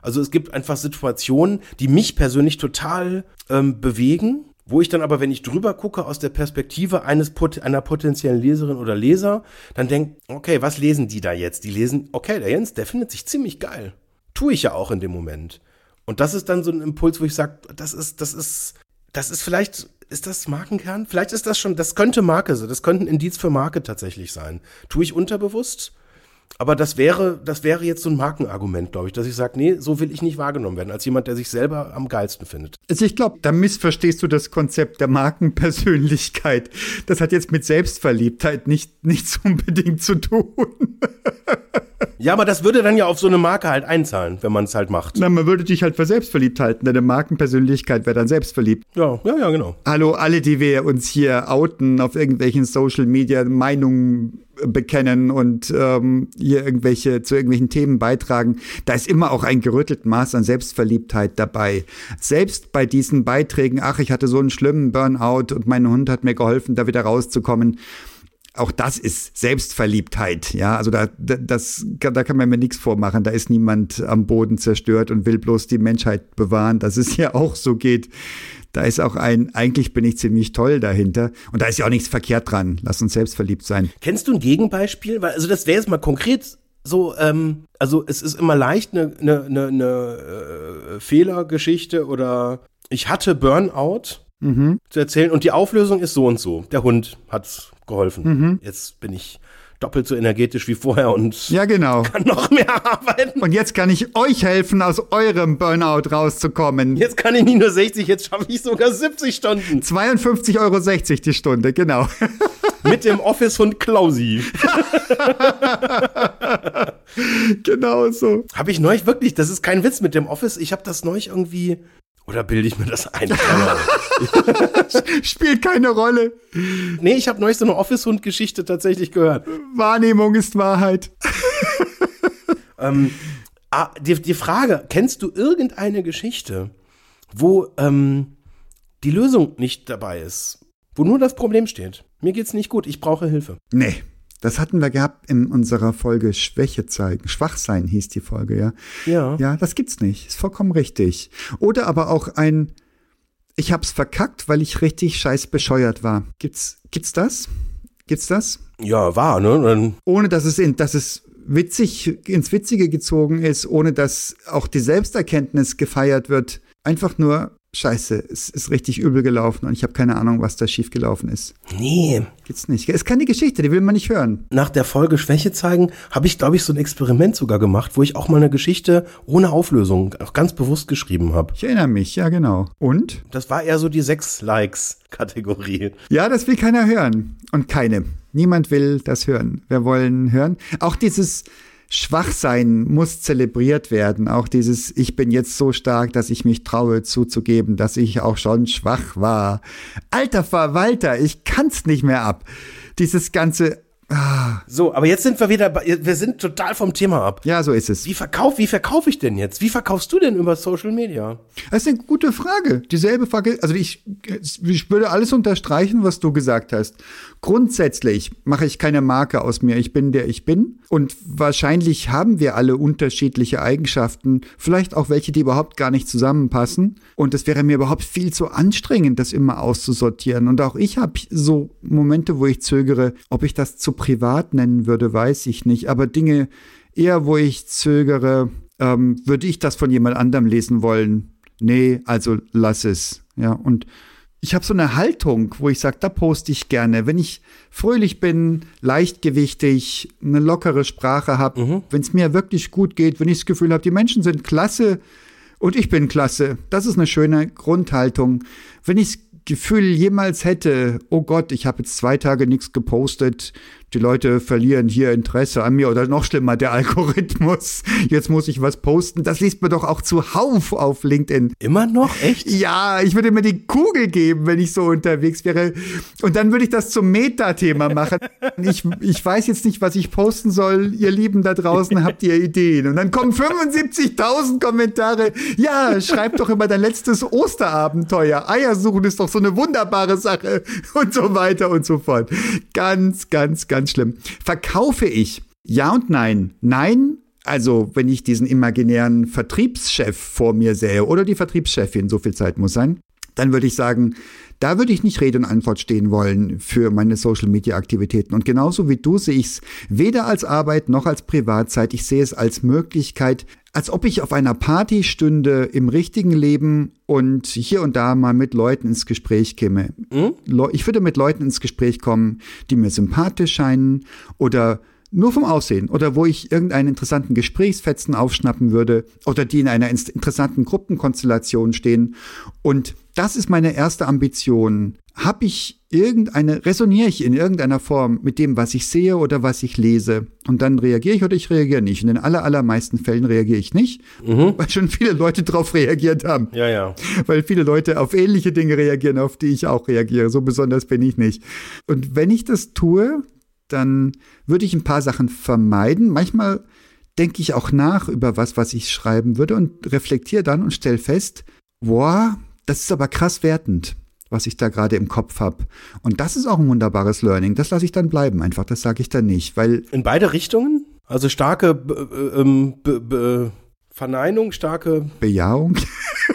Also es gibt einfach Situationen, die mich persönlich total ähm, bewegen, wo ich dann aber, wenn ich drüber gucke aus der Perspektive eines einer potenziellen Leserin oder Leser, dann denke, okay, was lesen die da jetzt? Die lesen, okay, der Jens, der findet sich ziemlich geil. Tue ich ja auch in dem Moment. Und das ist dann so ein Impuls, wo ich sage, das ist, das ist, das ist vielleicht, ist das Markenkern? Vielleicht ist das schon, das könnte Marke sein, das könnte ein Indiz für Marke tatsächlich sein. Tue ich unterbewusst? Aber das wäre, das wäre jetzt so ein Markenargument, glaube ich, dass ich sage, nee, so will ich nicht wahrgenommen werden, als jemand, der sich selber am geilsten findet. Also ich glaube, da missverstehst du das Konzept der Markenpersönlichkeit. Das hat jetzt mit Selbstverliebtheit nicht, nichts unbedingt zu tun. Ja, aber das würde dann ja auf so eine Marke halt einzahlen, wenn man es halt macht. Na, man würde dich halt für selbstverliebt halten. Deine Markenpersönlichkeit wäre dann selbstverliebt. Ja, ja, ja, genau. Hallo, alle, die wir uns hier outen auf irgendwelchen Social Media Meinungen bekennen und ähm, hier irgendwelche zu irgendwelchen Themen beitragen, da ist immer auch ein gerüttelt Maß an Selbstverliebtheit dabei. Selbst bei diesen Beiträgen, ach, ich hatte so einen schlimmen Burnout und mein Hund hat mir geholfen, da wieder rauszukommen auch das ist Selbstverliebtheit, ja. Also da, das, da kann man mir nichts vormachen. Da ist niemand am Boden zerstört und will bloß die Menschheit bewahren, dass es hier auch so geht. Da ist auch ein, eigentlich bin ich ziemlich toll dahinter. Und da ist ja auch nichts verkehrt dran. Lass uns selbstverliebt sein. Kennst du ein Gegenbeispiel? Also das wäre jetzt mal konkret so, ähm, also es ist immer leicht, eine, eine, eine, eine äh, Fehlergeschichte oder ich hatte Burnout mhm. zu erzählen und die Auflösung ist so und so. Der Hund hat geholfen. Mhm. Jetzt bin ich doppelt so energetisch wie vorher und ja, genau. kann noch mehr arbeiten. Und jetzt kann ich euch helfen, aus eurem Burnout rauszukommen. Jetzt kann ich nicht nur 60, jetzt schaffe ich sogar 70 Stunden. 52,60 Euro die Stunde, genau. Mit dem Office-Hund Klausi. genau so. Habe ich neulich wirklich, das ist kein Witz mit dem Office, ich habe das neulich irgendwie oder bilde ich mir das ein? Spielt keine Rolle. Nee, ich habe neulich so eine Office-Hund-Geschichte tatsächlich gehört. Wahrnehmung ist Wahrheit. ähm, ah, die, die Frage, kennst du irgendeine Geschichte, wo ähm, die Lösung nicht dabei ist? Wo nur das Problem steht? Mir geht's nicht gut, ich brauche Hilfe. Nee. Das hatten wir gehabt in unserer Folge Schwäche zeigen. Schwachsein hieß die Folge, ja. Ja. Ja, das gibt's nicht. Ist vollkommen richtig. Oder aber auch ein, ich hab's verkackt, weil ich richtig scheiß bescheuert war. Gibt's, gibt's das? Gibt's das? Ja, war, ne? Dann Ohne dass es in, dass es witzig, ins Witzige gezogen ist, ohne dass auch die Selbsterkenntnis gefeiert wird. Einfach nur, Scheiße, es ist richtig übel gelaufen und ich habe keine Ahnung, was da schief gelaufen ist. Nee. Gibt's nicht. Ist keine Geschichte, die will man nicht hören. Nach der Folge Schwäche zeigen, habe ich, glaube ich, so ein Experiment sogar gemacht, wo ich auch mal eine Geschichte ohne Auflösung auch ganz bewusst geschrieben habe. Ich erinnere mich, ja genau. Und? Das war eher so die sechs Likes-Kategorie. Ja, das will keiner hören. Und keine. Niemand will das hören. Wir wollen hören. Auch dieses Schwachsein muss zelebriert werden. Auch dieses, ich bin jetzt so stark, dass ich mich traue zuzugeben, dass ich auch schon schwach war. Alter Verwalter, ich kann's nicht mehr ab. Dieses ganze, Ah. So, aber jetzt sind wir wieder, bei, wir sind total vom Thema ab. Ja, so ist es. Wie verkauf, wie verkaufe ich denn jetzt? Wie verkaufst du denn über Social Media? Das ist eine gute Frage. Dieselbe Frage, also ich, ich würde alles unterstreichen, was du gesagt hast. Grundsätzlich mache ich keine Marke aus mir. Ich bin der ich bin. Und wahrscheinlich haben wir alle unterschiedliche Eigenschaften. Vielleicht auch welche, die überhaupt gar nicht zusammenpassen. Und es wäre mir überhaupt viel zu anstrengend, das immer auszusortieren. Und auch ich habe so Momente, wo ich zögere, ob ich das zu privat nennen würde, weiß ich nicht. Aber Dinge eher, wo ich zögere, ähm, würde ich das von jemand anderem lesen wollen? Nee, also lass es. Ja, und ich habe so eine Haltung, wo ich sage, da poste ich gerne. Wenn ich fröhlich bin, leichtgewichtig, eine lockere Sprache habe, mhm. wenn es mir wirklich gut geht, wenn ich das Gefühl habe, die Menschen sind klasse und ich bin klasse, das ist eine schöne Grundhaltung. Wenn ich das Gefühl jemals hätte, oh Gott, ich habe jetzt zwei Tage nichts gepostet, die Leute verlieren hier Interesse an mir oder noch schlimmer, der Algorithmus. Jetzt muss ich was posten. Das liest man doch auch zuhauf auf LinkedIn. Immer noch? Echt? Ja, ich würde mir die Kugel geben, wenn ich so unterwegs wäre. Und dann würde ich das zum Metathema machen. Ich, ich weiß jetzt nicht, was ich posten soll. Ihr Lieben da draußen, habt ihr Ideen? Und dann kommen 75.000 Kommentare. Ja, schreib doch über dein letztes Osterabenteuer. Eier suchen ist doch so eine wunderbare Sache. Und so weiter und so fort. Ganz, ganz, ganz schlimm. Verkaufe ich? Ja und nein. Nein, also, wenn ich diesen imaginären Vertriebschef vor mir sähe oder die Vertriebschefin, so viel Zeit muss sein, dann würde ich sagen, da würde ich nicht Rede und Antwort stehen wollen für meine Social Media Aktivitäten. Und genauso wie du sehe ich es weder als Arbeit noch als Privatzeit. Ich sehe es als Möglichkeit, als ob ich auf einer Party stünde im richtigen Leben und hier und da mal mit Leuten ins Gespräch käme. Mhm. Ich würde mit Leuten ins Gespräch kommen, die mir sympathisch scheinen oder nur vom Aussehen oder wo ich irgendeinen interessanten Gesprächsfetzen aufschnappen würde oder die in einer interessanten Gruppenkonstellation stehen. Und das ist meine erste Ambition. Habe ich irgendeine, resoniere ich in irgendeiner Form mit dem, was ich sehe oder was ich lese? Und dann reagiere ich oder ich reagiere nicht. In den aller, allermeisten Fällen reagiere ich nicht, mhm. weil schon viele Leute darauf reagiert haben. Ja, ja. Weil viele Leute auf ähnliche Dinge reagieren, auf die ich auch reagiere. So besonders bin ich nicht. Und wenn ich das tue, dann würde ich ein paar Sachen vermeiden. Manchmal denke ich auch nach über was, was ich schreiben würde und reflektiere dann und stelle fest, boah, das ist aber krass wertend, was ich da gerade im Kopf habe. Und das ist auch ein wunderbares Learning. Das lasse ich dann bleiben, einfach. Das sage ich dann nicht, weil in beide Richtungen, also starke äh, äh, Verneinung, starke Bejahung.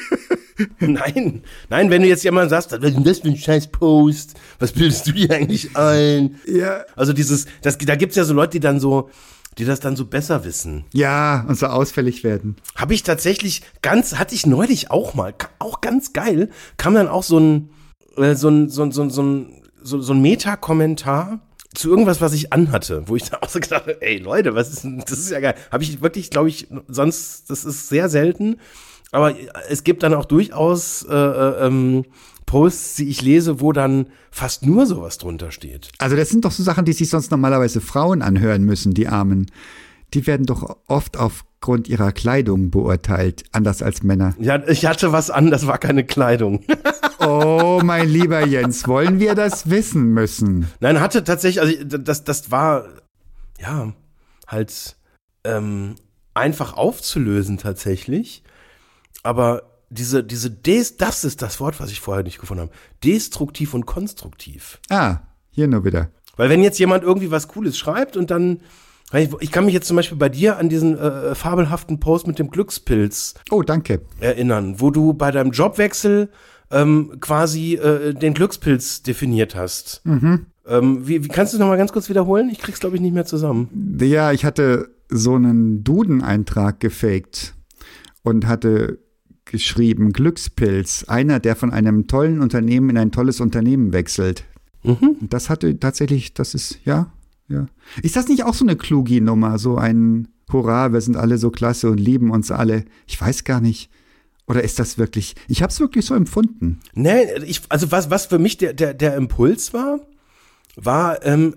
nein, nein, wenn du jetzt jemand sagst, was ist denn das für ein scheiß Post? Was bildest du dir eigentlich ein? Ja. Also dieses, das, da gibt's ja so Leute, die dann so, die das dann so besser wissen. Ja, und so ausfällig werden. Habe ich tatsächlich ganz, hatte ich neulich auch mal, auch ganz geil, kam dann auch so ein, äh, so ein, so ein, so ein, so ein, so, so ein Meta-Kommentar zu irgendwas, was ich anhatte, wo ich da auch so gedacht habe, ey Leute, was ist denn, das ist ja geil. Habe ich wirklich, glaube ich, sonst, das ist sehr selten. Aber es gibt dann auch durchaus äh, äh, ähm, Posts, die ich lese, wo dann fast nur sowas drunter steht. Also das sind doch so Sachen, die sich sonst normalerweise Frauen anhören müssen, die Armen. Die werden doch oft aufgrund ihrer Kleidung beurteilt, anders als Männer. Ja, ich hatte was an, das war keine Kleidung. oh, mein lieber Jens, wollen wir das wissen müssen? Nein, hatte tatsächlich, also das, das war, ja, halt ähm, einfach aufzulösen tatsächlich aber diese, diese Des, das ist das Wort, was ich vorher nicht gefunden habe. Destruktiv und konstruktiv. Ah, hier nur wieder. Weil wenn jetzt jemand irgendwie was Cooles schreibt und dann, ich kann mich jetzt zum Beispiel bei dir an diesen äh, fabelhaften Post mit dem Glückspilz. Oh, danke. Erinnern, wo du bei deinem Jobwechsel ähm, quasi äh, den Glückspilz definiert hast. Mhm. Ähm, wie, wie kannst du es nochmal ganz kurz wiederholen? Ich krieg's, glaube ich, nicht mehr zusammen. Ja, ich hatte so einen Duden-Eintrag gefaked und hatte geschrieben, Glückspilz, einer, der von einem tollen Unternehmen in ein tolles Unternehmen wechselt. Mhm. Das hatte tatsächlich, das ist, ja, ja. Ist das nicht auch so eine Klugi-Nummer, so ein Hurra, wir sind alle so klasse und lieben uns alle? Ich weiß gar nicht. Oder ist das wirklich, ich habe es wirklich so empfunden. Nee, ich, also was, was für mich der, der, der Impuls war, war, ähm,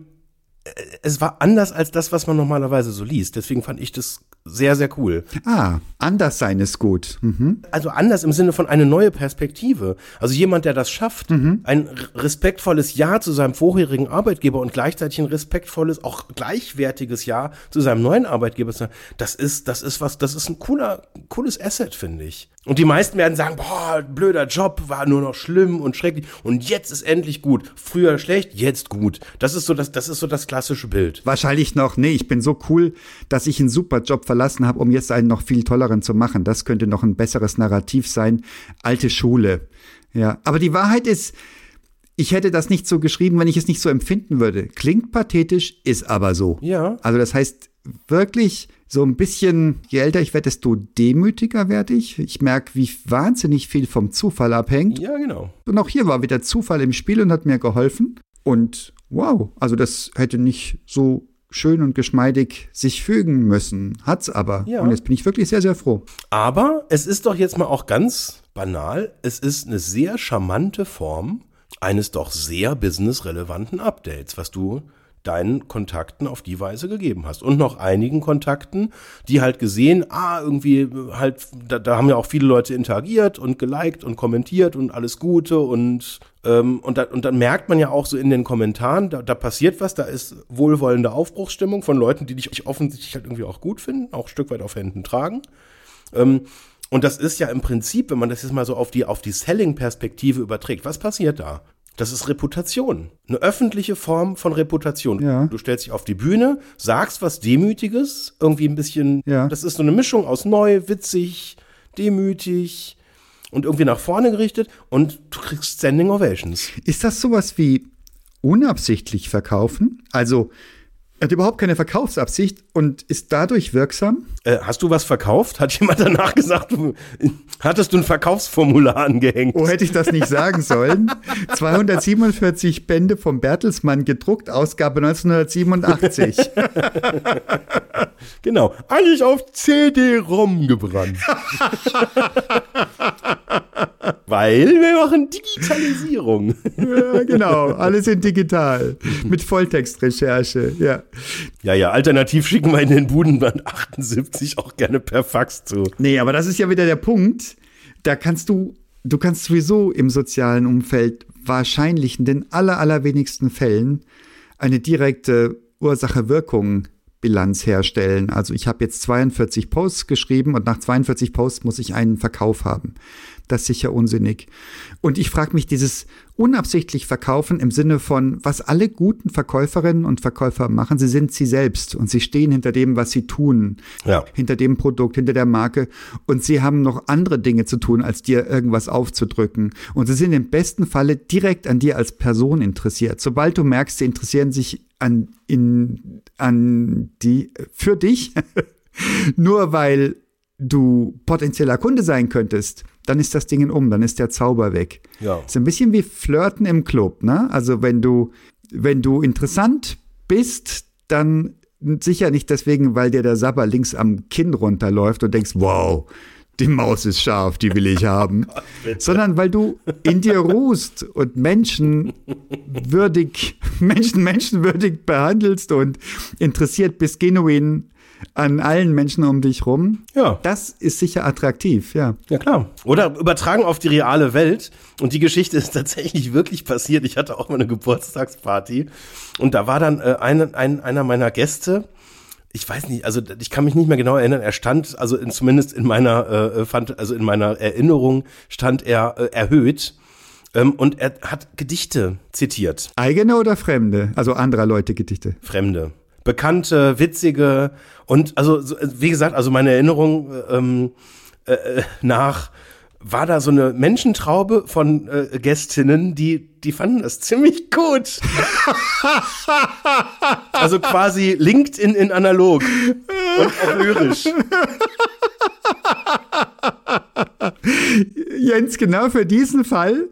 es war anders als das, was man normalerweise so liest. Deswegen fand ich das sehr, sehr cool. Ah, anders sein ist gut. Mhm. Also anders im Sinne von eine neue Perspektive. Also jemand, der das schafft, mhm. ein respektvolles Ja zu seinem vorherigen Arbeitgeber und gleichzeitig ein respektvolles, auch gleichwertiges Ja zu seinem neuen Arbeitgeber. Das ist, das ist was, das ist ein cooler, cooles Asset, finde ich. Und die meisten werden sagen, boah, blöder Job, war nur noch schlimm und schrecklich. Und jetzt ist endlich gut. Früher schlecht, jetzt gut. Das ist so das, das ist so das klassische Bild. Wahrscheinlich noch, nee, ich bin so cool, dass ich einen super Job verlassen habe, um jetzt einen noch viel tolleren zu machen. Das könnte noch ein besseres Narrativ sein. Alte Schule. Ja, aber die Wahrheit ist, ich hätte das nicht so geschrieben, wenn ich es nicht so empfinden würde. Klingt pathetisch, ist aber so. Ja. Also das heißt, wirklich so ein bisschen, je älter ich werde, desto demütiger werde ich. Ich merke, wie wahnsinnig viel vom Zufall abhängt. Ja, genau. Und auch hier war wieder Zufall im Spiel und hat mir geholfen. Und wow, also das hätte nicht so schön und geschmeidig sich fügen müssen. Hat's aber. Ja. Und jetzt bin ich wirklich sehr, sehr froh. Aber es ist doch jetzt mal auch ganz banal. Es ist eine sehr charmante Form eines doch sehr businessrelevanten Updates, was du deinen Kontakten auf die Weise gegeben hast. Und noch einigen Kontakten, die halt gesehen, ah, irgendwie halt, da, da haben ja auch viele Leute interagiert und geliked und kommentiert und alles Gute und ähm, und, da, und dann merkt man ja auch so in den Kommentaren, da, da passiert was, da ist wohlwollende Aufbruchsstimmung von Leuten, die dich offensichtlich halt irgendwie auch gut finden, auch ein Stück weit auf Händen tragen. Ähm, und das ist ja im Prinzip, wenn man das jetzt mal so auf die, auf die Selling-Perspektive überträgt, was passiert da? Das ist Reputation. Eine öffentliche Form von Reputation. Ja. Du stellst dich auf die Bühne, sagst was Demütiges, irgendwie ein bisschen, Ja. das ist so eine Mischung aus neu, witzig, demütig und irgendwie nach vorne gerichtet und du kriegst Standing Ovations. Ist das sowas wie unabsichtlich verkaufen? Also er hat überhaupt keine Verkaufsabsicht und ist dadurch wirksam? Äh, hast du was verkauft? Hat jemand danach gesagt, du, hattest du ein Verkaufsformular angehängt? Oh, hätte ich das nicht sagen sollen? 247 Bände vom Bertelsmann gedruckt, Ausgabe 1987. Genau, eigentlich auf CD-ROM gebrannt. Weil wir machen Digitalisierung. ja, genau, alles in digital. Mit Volltextrecherche, ja. Ja, ja, alternativ schicken wir in den Budenband 78 auch gerne per Fax zu. Nee, aber das ist ja wieder der Punkt. Da kannst du, du kannst sowieso im sozialen Umfeld wahrscheinlich in den aller, allerwenigsten Fällen eine direkte Ursache-Wirkung-Bilanz herstellen. Also ich habe jetzt 42 Posts geschrieben und nach 42 Posts muss ich einen Verkauf haben. Das ist sicher unsinnig. Und ich frage mich, dieses unabsichtlich Verkaufen im Sinne von, was alle guten Verkäuferinnen und Verkäufer machen, sie sind sie selbst und sie stehen hinter dem, was sie tun Ja. hinter dem Produkt, hinter der Marke und sie haben noch andere Dinge zu tun, als dir irgendwas aufzudrücken. Und sie sind im besten Falle direkt an dir als Person interessiert. Sobald du merkst, sie interessieren sich an, in, an die, für dich, nur weil du potenzieller Kunde sein könntest, dann ist das Ding um, dann ist der Zauber weg. Ja. Ist ein bisschen wie Flirten im Club, ne? Also wenn du, wenn du interessant bist, dann sicher nicht deswegen, weil dir der Sabber links am Kinn runterläuft und denkst, wow, die Maus ist scharf, die will ich haben. Sondern weil du in dir ruhst und Menschen würdig, Menschen menschenwürdig behandelst und interessiert bist genuin an allen Menschen um dich rum. Ja. Das ist sicher attraktiv, ja. Ja, klar. Oder übertragen auf die reale Welt. Und die Geschichte ist tatsächlich wirklich passiert. Ich hatte auch mal eine Geburtstagsparty. Und da war dann äh, ein, ein, einer meiner Gäste, ich weiß nicht, also ich kann mich nicht mehr genau erinnern, er stand, also in, zumindest in meiner, äh, fand, also in meiner Erinnerung stand er äh, erhöht. Ähm, und er hat Gedichte zitiert. Eigene oder fremde? Also anderer Leute Gedichte. Fremde. Bekannte, witzige und also so, wie gesagt, also meine Erinnerung ähm, äh, nach war da so eine Menschentraube von äh, Gästinnen, die die fanden das ziemlich gut. also quasi LinkedIn in analog und auch lyrisch. Jens, genau für diesen Fall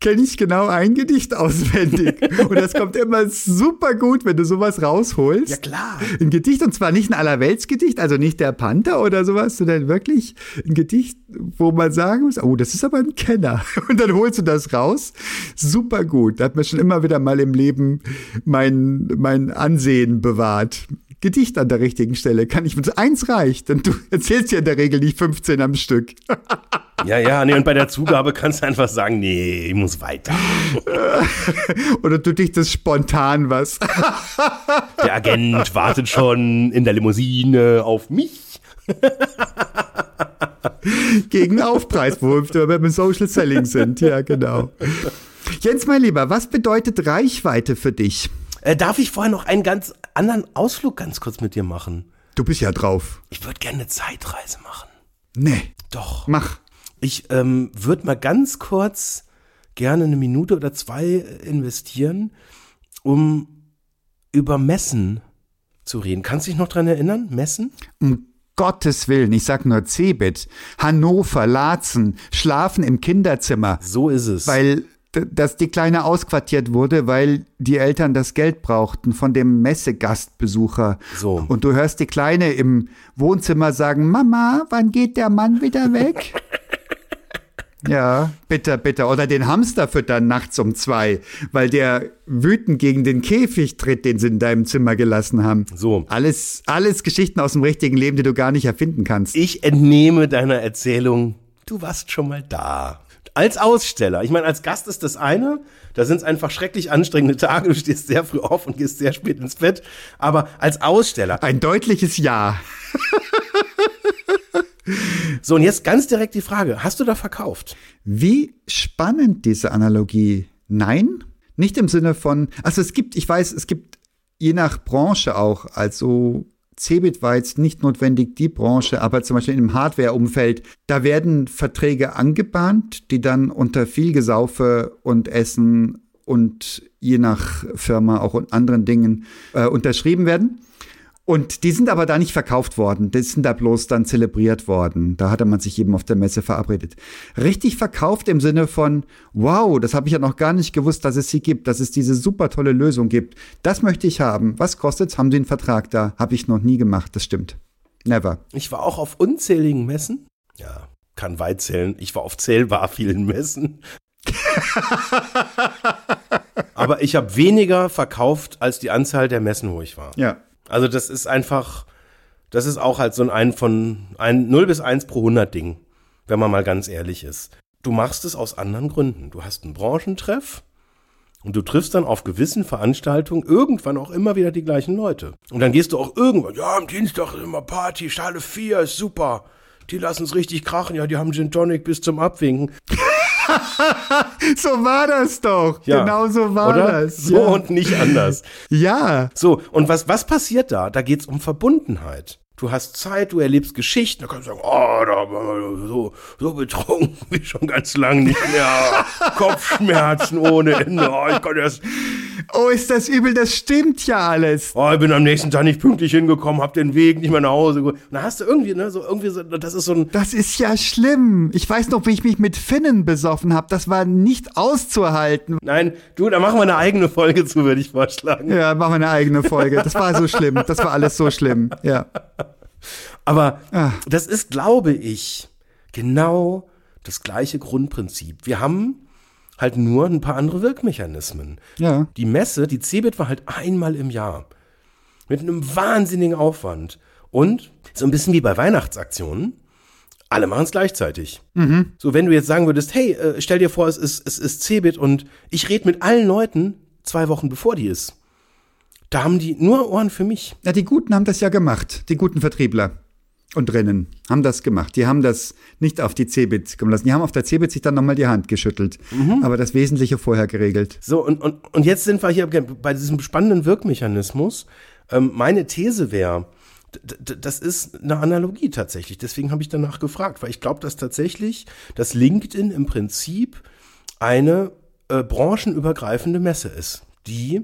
kenne ich genau ein Gedicht auswendig. Und das kommt immer super gut, wenn du sowas rausholst. Ja, klar. Ein Gedicht, und zwar nicht ein Allerweltsgedicht, also nicht der Panther oder sowas, sondern wirklich ein Gedicht, wo man sagen muss, oh, das ist aber ein Kenner. Und dann holst du das raus. Super gut. Da hat mir schon immer wieder mal im Leben mein, mein Ansehen bewahrt. Gedicht an der richtigen Stelle kann ich mit eins reicht, denn du erzählst ja in der Regel nicht 15 am Stück. Ja, ja, nee, und bei der Zugabe kannst du einfach sagen, nee, ich muss weiter. Oder du dichtest spontan was. Der Agent wartet schon in der Limousine auf mich. Gegen Aufpreis, wo wir beim Social Selling sind. Ja, genau. Jens, mein Lieber, was bedeutet Reichweite für dich? Äh, darf ich vorher noch einen ganz anderen Ausflug ganz kurz mit dir machen? Du bist ja drauf. Ich würde gerne eine Zeitreise machen. Nee, Doch. mach. Ich ähm, würde mal ganz kurz gerne eine Minute oder zwei investieren, um über Messen zu reden. Kannst du dich noch dran erinnern? Messen? Um Gottes Willen, ich sag nur Cebit, Hannover, Laatzen, schlafen im Kinderzimmer, So ist es. weil dass die Kleine ausquartiert wurde, weil die Eltern das Geld brauchten von dem Messegastbesucher. So. Und du hörst die Kleine im Wohnzimmer sagen, Mama, wann geht der Mann wieder weg? Ja, bitter, bitter. Oder den Hamster füttern nachts um zwei, weil der wütend gegen den Käfig tritt, den sie in deinem Zimmer gelassen haben. So. Alles, alles Geschichten aus dem richtigen Leben, die du gar nicht erfinden kannst. Ich entnehme deiner Erzählung, du warst schon mal da. Als Aussteller. Ich meine, als Gast ist das eine. Da sind es einfach schrecklich anstrengende Tage. Du stehst sehr früh auf und gehst sehr spät ins Bett. Aber als Aussteller. Ein deutliches Ja. So, und jetzt ganz direkt die Frage. Hast du da verkauft? Wie spannend diese Analogie. Nein, nicht im Sinne von, also es gibt, ich weiß, es gibt je nach Branche auch, also Cebit war jetzt nicht notwendig die Branche, aber zum Beispiel im Hardware-Umfeld, da werden Verträge angebahnt, die dann unter viel Gesaufe und Essen und je nach Firma auch und anderen Dingen äh, unterschrieben werden. Und die sind aber da nicht verkauft worden, die sind da bloß dann zelebriert worden. Da hatte man sich eben auf der Messe verabredet. Richtig verkauft im Sinne von, wow, das habe ich ja noch gar nicht gewusst, dass es sie gibt, dass es diese super tolle Lösung gibt. Das möchte ich haben. Was kostet's? Haben Sie einen Vertrag da? Habe ich noch nie gemacht, das stimmt. Never. Ich war auch auf unzähligen Messen. Ja, kann weit zählen. Ich war auf zählbar vielen Messen. Aber ich habe weniger verkauft als die Anzahl der Messen, wo ich war. Ja. Also das ist einfach, das ist auch halt so ein, ein von ein 0 bis 1 pro 100 Ding, wenn man mal ganz ehrlich ist. Du machst es aus anderen Gründen. Du hast einen Branchentreff und du triffst dann auf gewissen Veranstaltungen irgendwann auch immer wieder die gleichen Leute. Und dann gehst du auch irgendwann, ja, am Dienstag ist immer Party, Schale 4 ist super. Die lassen es richtig krachen, ja, die haben Gin Tonic bis zum Abwinken. so war das doch. Ja. Genau so war Oder? das. So ja. und nicht anders. ja. So, und was, was passiert da? Da geht's um Verbundenheit. Du hast Zeit, du erlebst Geschichten, da kannst du sagen, oh, da so, so betrunken wie schon ganz lang nicht mehr. Kopfschmerzen ohne Ende. Oh, ich kann erst, Oh, ist das übel, das stimmt ja alles. oh, ich bin am nächsten Tag nicht pünktlich hingekommen, hab den Weg nicht mehr nach Hause. Und da hast du irgendwie, ne, so irgendwie so, das ist so ein, Das ist ja schlimm. Ich weiß noch, wie ich mich mit Finnen besoffen habe. Das war nicht auszuhalten. nein, du, da machen wir eine eigene Folge zu, würde ich vorschlagen. Ja, machen wir eine eigene Folge. Das war so schlimm. Das war alles so schlimm. Ja. Aber Ah. das ist, glaube ich, genau das gleiche Grundprinzip. Wir haben halt nur ein paar andere Wirkmechanismen. Ja. Die Messe, die CeBIT war halt einmal im Jahr. Mit einem wahnsinnigen Aufwand. Und so ein bisschen wie bei Weihnachtsaktionen. Alle machen es gleichzeitig. So, wenn du jetzt sagen würdest, hey, äh, stell dir vor, es ist, es ist CeBIT und ich rede mit allen Leuten zwei Wochen bevor die ist. Da haben die nur Ohren für mich. Ja, die Guten haben das ja gemacht. Die guten Vertriebler und drinnen haben das gemacht. Die haben das nicht auf die Cebit kommen lassen. Die haben auf der Cebit sich dann nochmal die Hand geschüttelt. Aber das Wesentliche vorher geregelt. So, und, und, und jetzt sind wir hier bei diesem spannenden Wirkmechanismus. Ähm, meine These wäre, das ist eine Analogie tatsächlich. Deswegen habe ich danach gefragt, weil ich glaube, dass tatsächlich das LinkedIn im Prinzip eine äh, branchenübergreifende Messe ist, die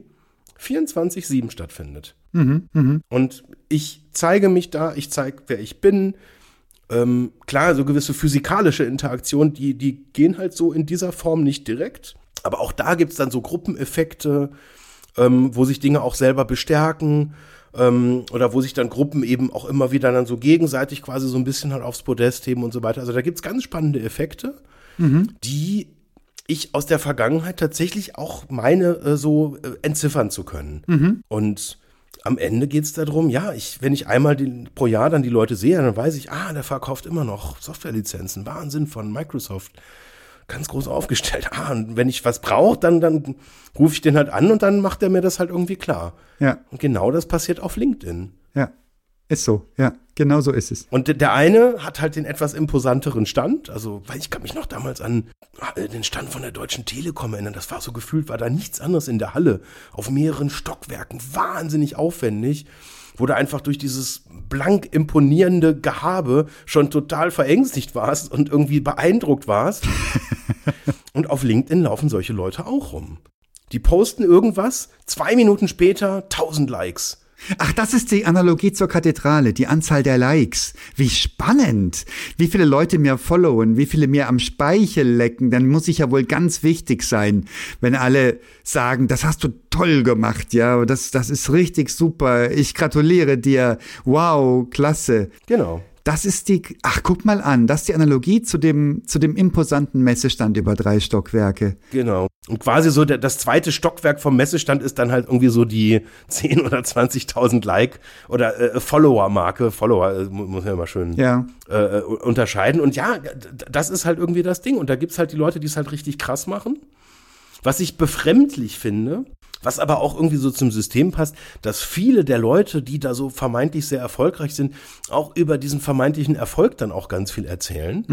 24-7 stattfindet. Und ich zeige mich da, ich zeige, wer ich bin. Ähm, klar, so gewisse physikalische Interaktionen, die, die gehen halt so in dieser Form nicht direkt. Aber auch da gibt's dann so Gruppeneffekte, ähm, wo sich Dinge auch selber bestärken ähm, oder wo sich dann Gruppen eben auch immer wieder dann so gegenseitig quasi so ein bisschen halt aufs Podest heben und so weiter. Also da gibt's ganz spannende Effekte, die ich aus der Vergangenheit tatsächlich auch meine, äh, so äh, entziffern zu können. Und am Ende geht's darum, ja, ich, wenn ich einmal den, pro Jahr dann die Leute sehe, dann weiß ich, ah, der verkauft immer noch Softwarelizenzen. Wahnsinn von Microsoft. Ganz groß aufgestellt. Ah, und wenn ich was brauche, dann, dann rufe ich den halt an und dann macht er mir das halt irgendwie klar. Ja, Und genau das passiert auf LinkedIn. ja. Ist so. Ja, genau so ist es. Und der- eine hat halt den etwas imposanteren Stand, also, weil ich kann mich noch damals an äh, den Stand von der Deutschen Telekom erinnern, das war so gefühlt, war da nichts anderes in der Halle, auf mehreren Stockwerken, wahnsinnig aufwendig, wo du einfach durch dieses blank imponierende Gehabe schon total verängstigt warst und irgendwie beeindruckt warst. und auf LinkedIn laufen solche Leute auch rum. Die posten irgendwas, zwei Minuten später 1000 Likes. Ach, das ist die Analogie zur Kathedrale, die Anzahl der Likes. Wie spannend. Wie viele Leute mir followen, wie viele mir am Speichel lecken, dann muss ich ja wohl ganz wichtig sein, wenn alle sagen, das hast du toll gemacht, ja, das, das ist richtig super, ich gratuliere dir, wow, klasse. Genau. Das ist die, ach, guck mal an, das ist die Analogie zu dem, zu dem imposanten Messestand über drei Stockwerke. Genau. Und quasi so der, das zweite Stockwerk vom Messestand ist dann halt irgendwie so die 10 oder 20.000 Like oder äh, Follower-Marke. Follower äh, muss ja immer schön Ja. äh, unterscheiden. Und ja, das ist halt irgendwie das Ding. Und da gibt's halt die Leute, die es halt richtig krass machen. Was ich befremdlich finde, was aber auch irgendwie so zum System passt, dass viele der Leute, die da so vermeintlich sehr erfolgreich sind, auch über diesen vermeintlichen Erfolg dann auch ganz viel erzählen.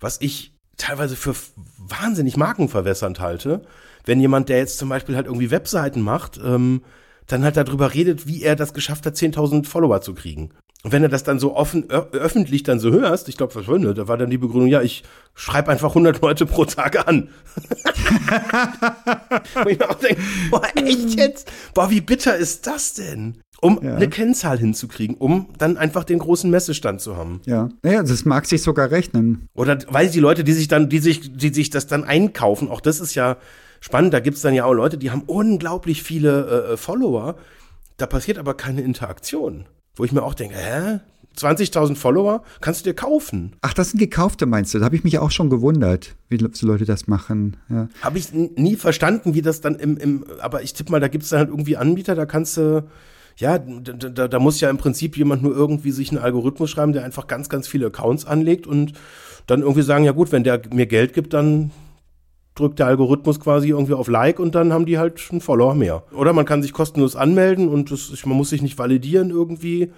Was ich teilweise für wahnsinnig markenverwässernd halte, wenn jemand, der jetzt zum Beispiel halt irgendwie Webseiten macht, ähm, dann halt darüber redet, wie er das geschafft hat, 10.000 Follower zu kriegen. Und wenn er das dann so offen, öffentlich dann so hörst, ich glaube, denn, da war dann die Begründung, ja, ich schreibe einfach 100 Leute pro Tag an. Wo ich mir auch denke, boah, echt jetzt? Boah, wie bitter ist das denn? Um Ja. eine Kennzahl hinzukriegen, um dann einfach den großen Messestand zu haben. Ja. Naja, das mag sich sogar rechnen. Oder weil die Leute, die sich dann, die sich, die sich das dann einkaufen, auch das ist ja spannend, da gibt's dann ja auch Leute, die haben unglaublich viele äh, Follower, da passiert aber keine Interaktion. Wo ich mir auch denke, hä? 20.000 Follower kannst du dir kaufen. Ach, das sind gekaufte, meinst du? Da habe ich mich auch schon gewundert, wie so Leute das machen. Ja. Habe ich nie verstanden, wie das dann im, im aber ich tippe mal, da gibt's dann halt irgendwie Anbieter, da kannst du, ja, da, da, da muss ja im Prinzip jemand nur irgendwie sich einen Algorithmus schreiben, der einfach ganz, ganz viele Accounts anlegt und dann irgendwie sagen, ja gut, wenn der mir Geld gibt, dann drückt der Algorithmus quasi irgendwie auf Like und dann haben die halt einen Follower mehr. Oder man kann sich kostenlos anmelden und ist- man muss sich nicht validieren irgendwie.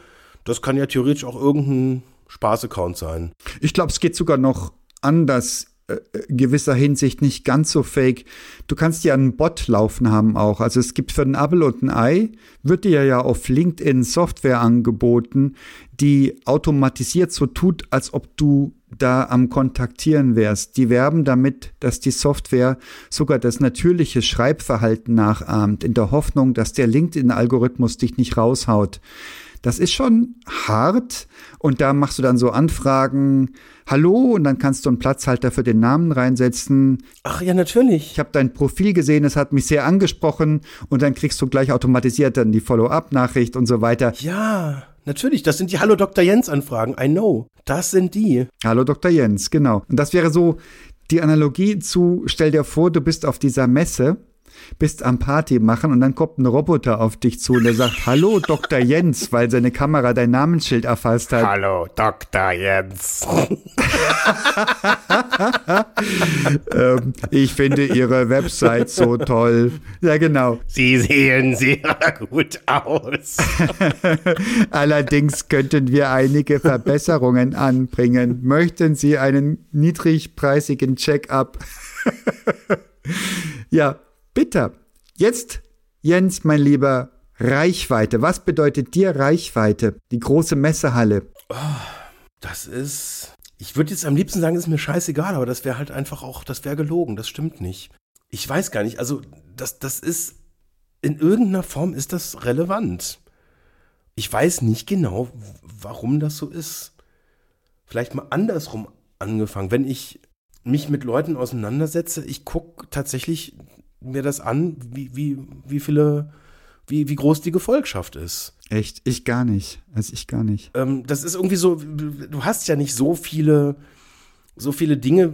Das kann ja theoretisch auch irgendein Spaß-Account sein. Ich glaube, es geht sogar noch anders äh, in gewisser Hinsicht nicht ganz so fake. Du kannst ja einen Bot laufen haben auch. Also es gibt für ein Apple und ein Ei, wird dir ja auf LinkedIn Software angeboten, die automatisiert so tut, als ob du da am Kontaktieren wärst. Die werben damit, dass die Software sogar das natürliche Schreibverhalten nachahmt, in der Hoffnung, dass der LinkedIn-Algorithmus dich nicht raushaut. Das ist schon hart und da machst du dann so Anfragen, hallo und dann kannst du einen Platzhalter für den Namen reinsetzen. Ach ja, natürlich. Ich habe dein Profil gesehen, es hat mich sehr angesprochen und dann kriegst du gleich automatisiert dann die Follow-up-Nachricht und so weiter. Ja, natürlich. Das sind die Hallo Dr. Jens Anfragen. I know. Das sind die. Hallo Dr. Jens, genau. Und das wäre so die Analogie zu, stell dir vor, du bist auf dieser Messe, bist am Party machen und dann kommt ein Roboter auf dich zu und der sagt, hallo Dr. Jens, weil seine Kamera dein Namensschild erfasst hat. Hallo Dr. Jens. Ähm, ich finde Ihre Website so toll. Ja, genau. Sie sehen sehr gut aus. Allerdings könnten wir einige Verbesserungen anbringen. Möchten Sie einen niedrigpreisigen Check-up? ja, bitte. Jetzt, Jens, mein Lieber, Reichweite. Was bedeutet dir Reichweite? Die große Messehalle. Das ist. Ich würde jetzt am liebsten sagen, ist mir scheißegal, aber das wäre halt einfach auch, das wäre gelogen. Das stimmt nicht. Ich weiß gar nicht. Also, das, das ist. In irgendeiner Form ist das relevant. Ich weiß nicht genau, warum das so ist. Vielleicht mal andersrum angefangen. Wenn ich mich mit Leuten auseinandersetze, ich gucke tatsächlich mir das an, wie, wie, wie viele, wie, wie groß die Gefolgschaft ist. Echt? Ich gar nicht. Also ich gar nicht. Ähm, das ist irgendwie so, du hast ja nicht so viele, so viele Dinge,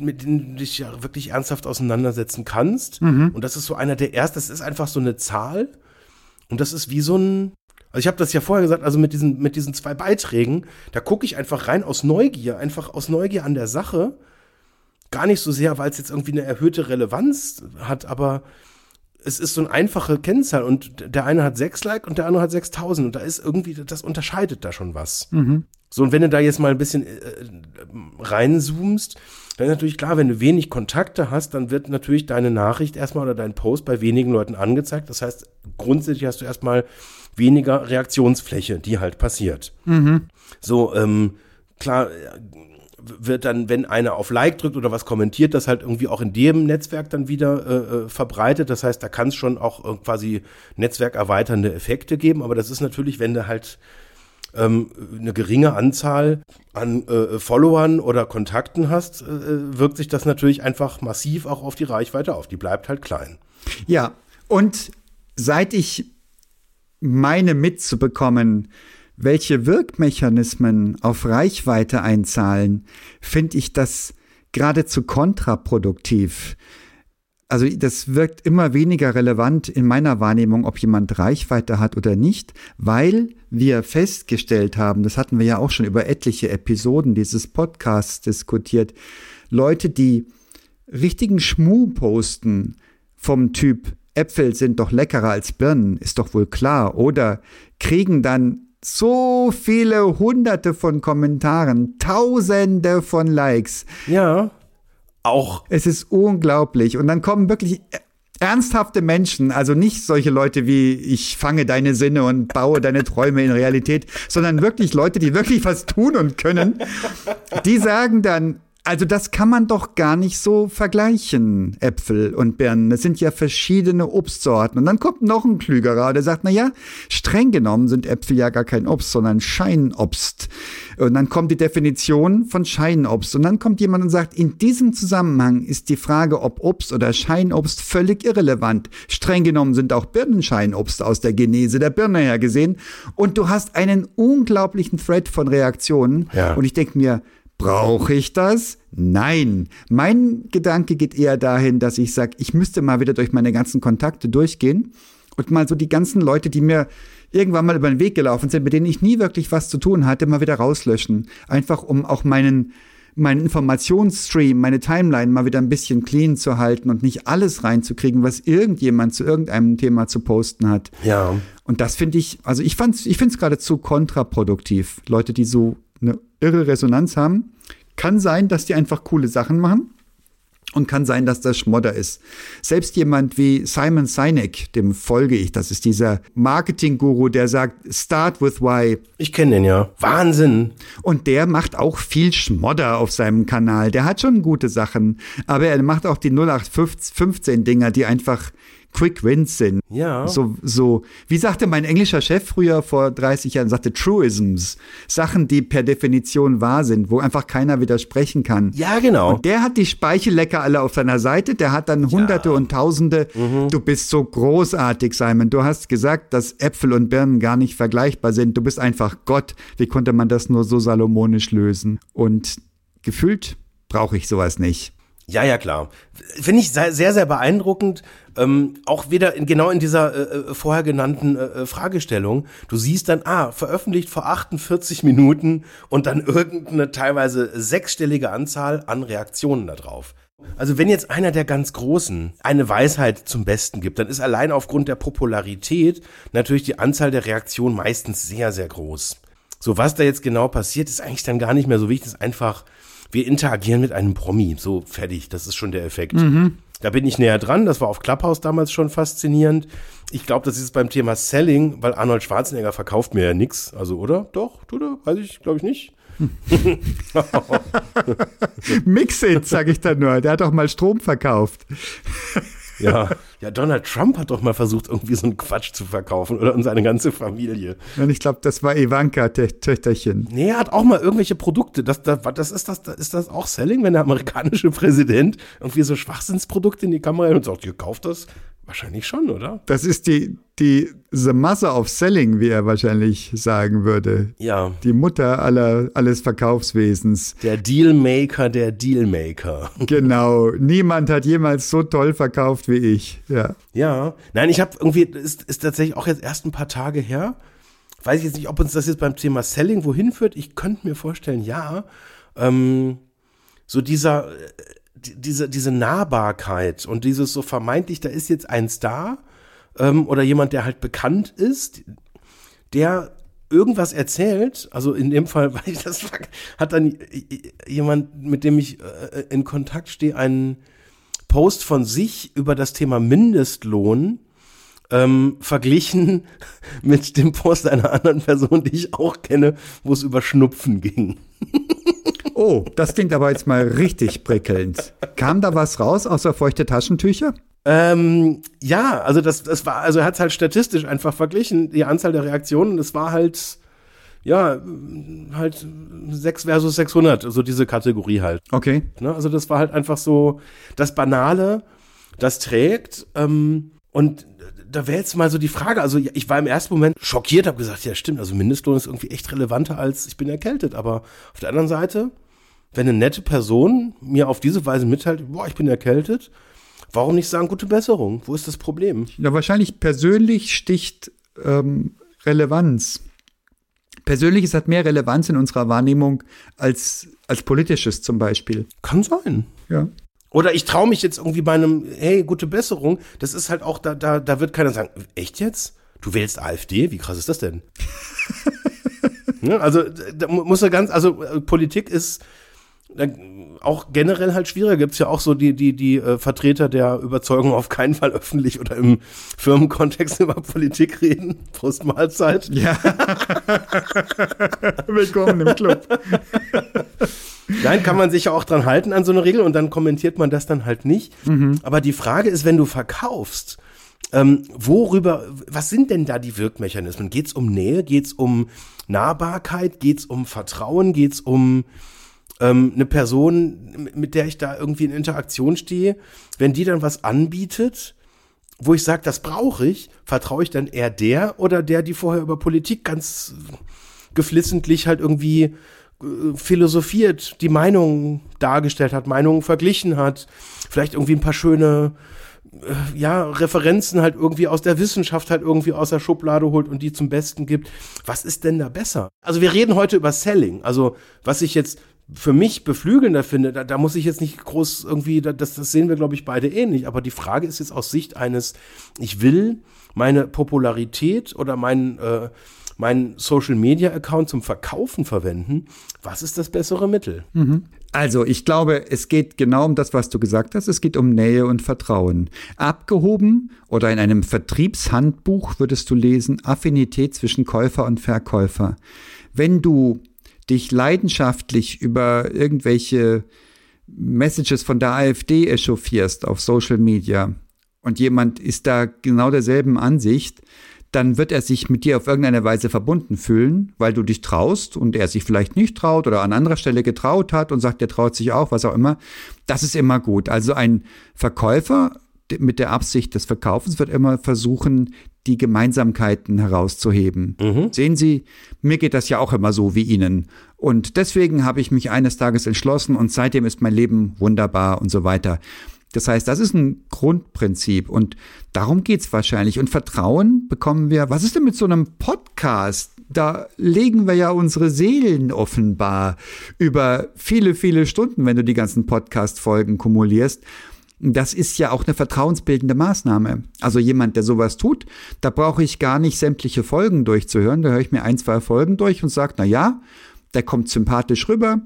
mit denen du dich ja wirklich ernsthaft auseinandersetzen kannst. Und das ist so einer der ersten, das ist einfach so eine Zahl. Und das ist wie so ein, also ich habe das ja vorher gesagt, also mit diesen, mit diesen zwei Beiträgen, da gucke ich einfach rein aus Neugier, einfach aus Neugier an der Sache. Gar nicht so sehr, weil es jetzt irgendwie eine erhöhte Relevanz hat, aber es ist so eine einfache Kennzahl und der eine hat sechs Like und der andere hat 6000 und da ist irgendwie, das unterscheidet da schon was. So, und wenn du da jetzt mal ein bisschen äh, reinzoomst, dann ist natürlich klar, wenn du wenig Kontakte hast, dann wird natürlich deine Nachricht erstmal oder dein Post bei wenigen Leuten angezeigt. Das heißt, grundsätzlich hast du erstmal weniger Reaktionsfläche, die halt passiert. So, ähm, klar, wird dann, wenn einer auf Like drückt oder was kommentiert, das halt irgendwie auch in dem Netzwerk dann wieder äh, äh, verbreitet. Das heißt, da kann es schon auch äh, quasi netzwerkerweiternde Effekte geben. Aber das ist natürlich, wenn du halt ähm, eine geringe Anzahl an äh, Followern oder Kontakten hast, äh, wirkt sich das natürlich einfach massiv auch auf die Reichweite auf. Die bleibt halt klein. Ja, und seit ich meine mitzubekommen, welche Wirkmechanismen auf Reichweite einzahlen, finde ich das geradezu kontraproduktiv. Also das wirkt immer weniger relevant in meiner Wahrnehmung, ob jemand Reichweite hat oder nicht, weil wir festgestellt haben, das hatten wir ja auch schon über etliche Episoden dieses Podcasts diskutiert, Leute, die richtigen Schmuh posten vom Typ Äpfel sind doch leckerer als Birnen, ist doch wohl klar, oder kriegen dann so viele hunderte von Kommentaren, tausende von Likes. Ja auch. Es ist unglaublich. Und dann kommen wirklich ernsthafte Menschen, also nicht solche Leute wie ich fange deine Sinne und baue deine Träume in Realität, sondern wirklich Leute, die wirklich was tun und können, die sagen dann, also das kann man doch gar nicht so vergleichen, Äpfel und Birnen. Das sind ja verschiedene Obstsorten. Und dann kommt noch ein Klügerer, der sagt, na ja, streng genommen sind Äpfel ja gar kein Obst, sondern Scheinobst. Und dann kommt die Definition von Scheinobst. Und dann kommt jemand und sagt, in diesem Zusammenhang ist die Frage, ob Obst oder Scheinobst völlig irrelevant. Streng genommen sind auch Birnen Scheinobst aus der Genese der Birne her gesehen. Und du hast einen unglaublichen Thread von Reaktionen. Ja. Und ich denke mir, Brauche ich das? Nein. Mein Gedanke geht eher dahin, dass ich sage, ich müsste mal wieder durch meine ganzen Kontakte durchgehen und mal so die ganzen Leute, die mir irgendwann mal über den Weg gelaufen sind, mit denen ich nie wirklich was zu tun hatte, mal wieder rauslöschen. Einfach um auch meinen meinen Informationsstream, meine Timeline mal wieder ein bisschen clean zu halten und nicht alles reinzukriegen, was irgendjemand zu irgendeinem Thema zu posten hat. Ja. Und das finde ich, also ich fand's, ich finde es geradezu kontraproduktiv. Leute, die so eine irre Resonanz haben. Kann sein, dass die einfach coole Sachen machen. Und kann sein, dass das Schmodder ist. Selbst jemand wie Simon Sinek, dem folge ich, das ist dieser Marketing-Guru, der sagt, start with why. Ich kenne den ja. Wahnsinn. Und der macht auch viel Schmodder auf seinem Kanal. Der hat schon gute Sachen, aber er macht auch die 0815 Dinger, die einfach Quick Wins sind. Ja. So, so, wie sagte mein englischer Chef früher vor 30 Jahren, sagte Truisms. Sachen, die per Definition wahr sind, wo einfach keiner widersprechen kann. Ja, genau. Und der hat die Speichellecker alle auf seiner Seite, der hat dann Hunderte ja. und Tausende. Mhm. Du bist so großartig, Simon. Du hast gesagt, dass Äpfel und Birnen gar nicht vergleichbar sind. Du bist einfach Gott. Wie konnte man das nur so salomonisch lösen? Und gefühlt brauche ich sowas nicht. Ja, ja, klar. Finde ich sehr, sehr beeindruckend. Ähm, auch wieder in, genau in dieser äh, äh, vorher genannten äh, äh Fragestellung. Du siehst dann, ah, veröffentlicht vor 48 Minuten und dann irgendeine teilweise sechsstellige Anzahl an Reaktionen darauf. Also wenn jetzt einer der ganz Großen eine Weisheit zum Besten gibt, dann ist allein aufgrund der Popularität natürlich die Anzahl der Reaktionen meistens sehr, sehr groß. So, was da jetzt genau passiert, ist eigentlich dann gar nicht mehr so wichtig, ist einfach wir interagieren mit einem Promi. So fertig, das ist schon der Effekt. Mhm. Da bin ich näher dran. Das war auf Clubhouse damals schon faszinierend. Ich glaube, das ist beim Thema Selling, weil Arnold Schwarzenegger verkauft mir ja nichts. Also, oder? Doch, tut er? Weiß ich, glaube ich nicht. Mix it, sag ich da nur. Der hat doch mal Strom verkauft. Ja, ja, Donald Trump hat doch mal versucht, irgendwie so einen Quatsch zu verkaufen oder und seine ganze Familie. Und ich glaube, das war Ivanka, Töchterchen. Nee, er hat auch mal irgendwelche Produkte. Das, das, das ist das, ist das auch Selling, wenn der amerikanische Präsident irgendwie so Schwachsinnsprodukte in die Kamera und sagt, ihr kauft das? Wahrscheinlich schon, oder? Das ist die, die The Mother of Selling, wie er wahrscheinlich sagen würde. Ja. Die Mutter aller, alles Verkaufswesens. Der Dealmaker der Dealmaker. Genau. Niemand hat jemals so toll verkauft wie ich. Ja. Ja. Nein, ich habe irgendwie, ist, ist tatsächlich auch jetzt erst ein paar Tage her. Weiß ich jetzt nicht, ob uns das jetzt beim Thema Selling wohin führt. Ich könnte mir vorstellen, ja. Ähm, so dieser, diese, diese Nahbarkeit und dieses so vermeintlich, da ist jetzt ein Star ähm, oder jemand, der halt bekannt ist, der irgendwas erzählt, also in dem Fall, weil ich das hat dann jemand, mit dem ich äh, in Kontakt stehe, einen Post von sich über das Thema Mindestlohn ähm, verglichen mit dem Post einer anderen Person, die ich auch kenne, wo es über Schnupfen ging. Oh, das klingt aber jetzt mal richtig prickelnd. Kam da was raus außer feuchte Taschentücher? Ähm, ja, also das, das war, also er hat es halt statistisch einfach verglichen, die Anzahl der Reaktionen, es war halt, ja, halt 6 versus 600, so diese Kategorie halt. Okay. Ne? Also das war halt einfach so das Banale, das trägt ähm, und da wäre jetzt mal so die Frage, also ich war im ersten Moment schockiert, habe gesagt, ja stimmt, also Mindestlohn ist irgendwie echt relevanter als ich bin erkältet, aber auf der anderen Seite, wenn eine nette Person mir auf diese Weise mitteilt, boah, ich bin erkältet, warum nicht sagen, gute Besserung? Wo ist das Problem? Ja, wahrscheinlich persönlich sticht ähm, Relevanz. Persönliches hat mehr Relevanz in unserer Wahrnehmung als, als politisches zum Beispiel. Kann sein. Ja. Oder ich traue mich jetzt irgendwie bei einem, hey, gute Besserung. Das ist halt auch, da, da, da wird keiner sagen, echt jetzt? Du wählst AfD? Wie krass ist das denn? ne? Also, da muss er ganz, also äh, Politik ist auch generell halt schwieriger. Gibt es ja auch so die, die, die äh, Vertreter der Überzeugung auf keinen Fall öffentlich oder im Firmenkontext über Politik reden. Prost Mahlzeit. Ja. Willkommen im Club. Nein, kann man sich ja auch dran halten an so eine Regel und dann kommentiert man das dann halt nicht. Mhm. Aber die Frage ist, wenn du verkaufst, ähm, worüber, was sind denn da die Wirkmechanismen? Geht es um Nähe? Geht es um Nahbarkeit? Geht es um Vertrauen? Geht es um ähm, eine Person, mit der ich da irgendwie in Interaktion stehe? Wenn die dann was anbietet, wo ich sage, das brauche ich, vertraue ich dann eher der oder der, die vorher über Politik ganz geflissentlich halt irgendwie äh, philosophiert, die Meinungen dargestellt hat, Meinungen verglichen hat, vielleicht irgendwie ein paar schöne äh, ja, Referenzen halt irgendwie aus der Wissenschaft halt irgendwie aus der Schublade holt und die zum Besten gibt. Was ist denn da besser? Also wir reden heute über Selling. Also was ich jetzt für mich beflügelnder finde, da, da muss ich jetzt nicht groß irgendwie, das, das sehen wir, glaube ich, beide ähnlich. Aber die Frage ist jetzt aus Sicht eines, ich will meine Popularität oder meinen äh, meinen Social Media Account zum Verkaufen verwenden, was ist das bessere Mittel? Mhm. Also, ich glaube, es geht genau um das, was du gesagt hast. Es geht um Nähe und Vertrauen. Abgehoben oder in einem Vertriebshandbuch würdest du lesen, Affinität zwischen Käufer und Verkäufer. Wenn du dich leidenschaftlich über irgendwelche Messages von der AfD echauffierst auf Social Media und jemand ist da genau derselben Ansicht, dann wird er sich mit dir auf irgendeine Weise verbunden fühlen, weil du dich traust und er sich vielleicht nicht traut oder an anderer Stelle getraut hat und sagt, er traut sich auch, was auch immer. Das ist immer gut. Also ein Verkäufer mit der Absicht des Verkaufens wird immer versuchen, die Gemeinsamkeiten herauszuheben. Mhm. Sehen Sie, mir geht das ja auch immer so wie Ihnen. Und deswegen habe ich mich eines Tages entschlossen und seitdem ist mein Leben wunderbar und so weiter. Das heißt, das ist ein Grundprinzip und darum geht's wahrscheinlich. Und Vertrauen bekommen wir, was ist denn mit so einem Podcast? Da legen wir ja unsere Seelen offenbar über viele, viele Stunden, wenn du die ganzen Podcast-Folgen kumulierst. Das ist ja auch eine vertrauensbildende Maßnahme. Also jemand, der sowas tut, da brauche ich gar nicht sämtliche Folgen durchzuhören. Da höre ich mir ein, zwei Folgen durch und sage, na ja, der kommt sympathisch rüber.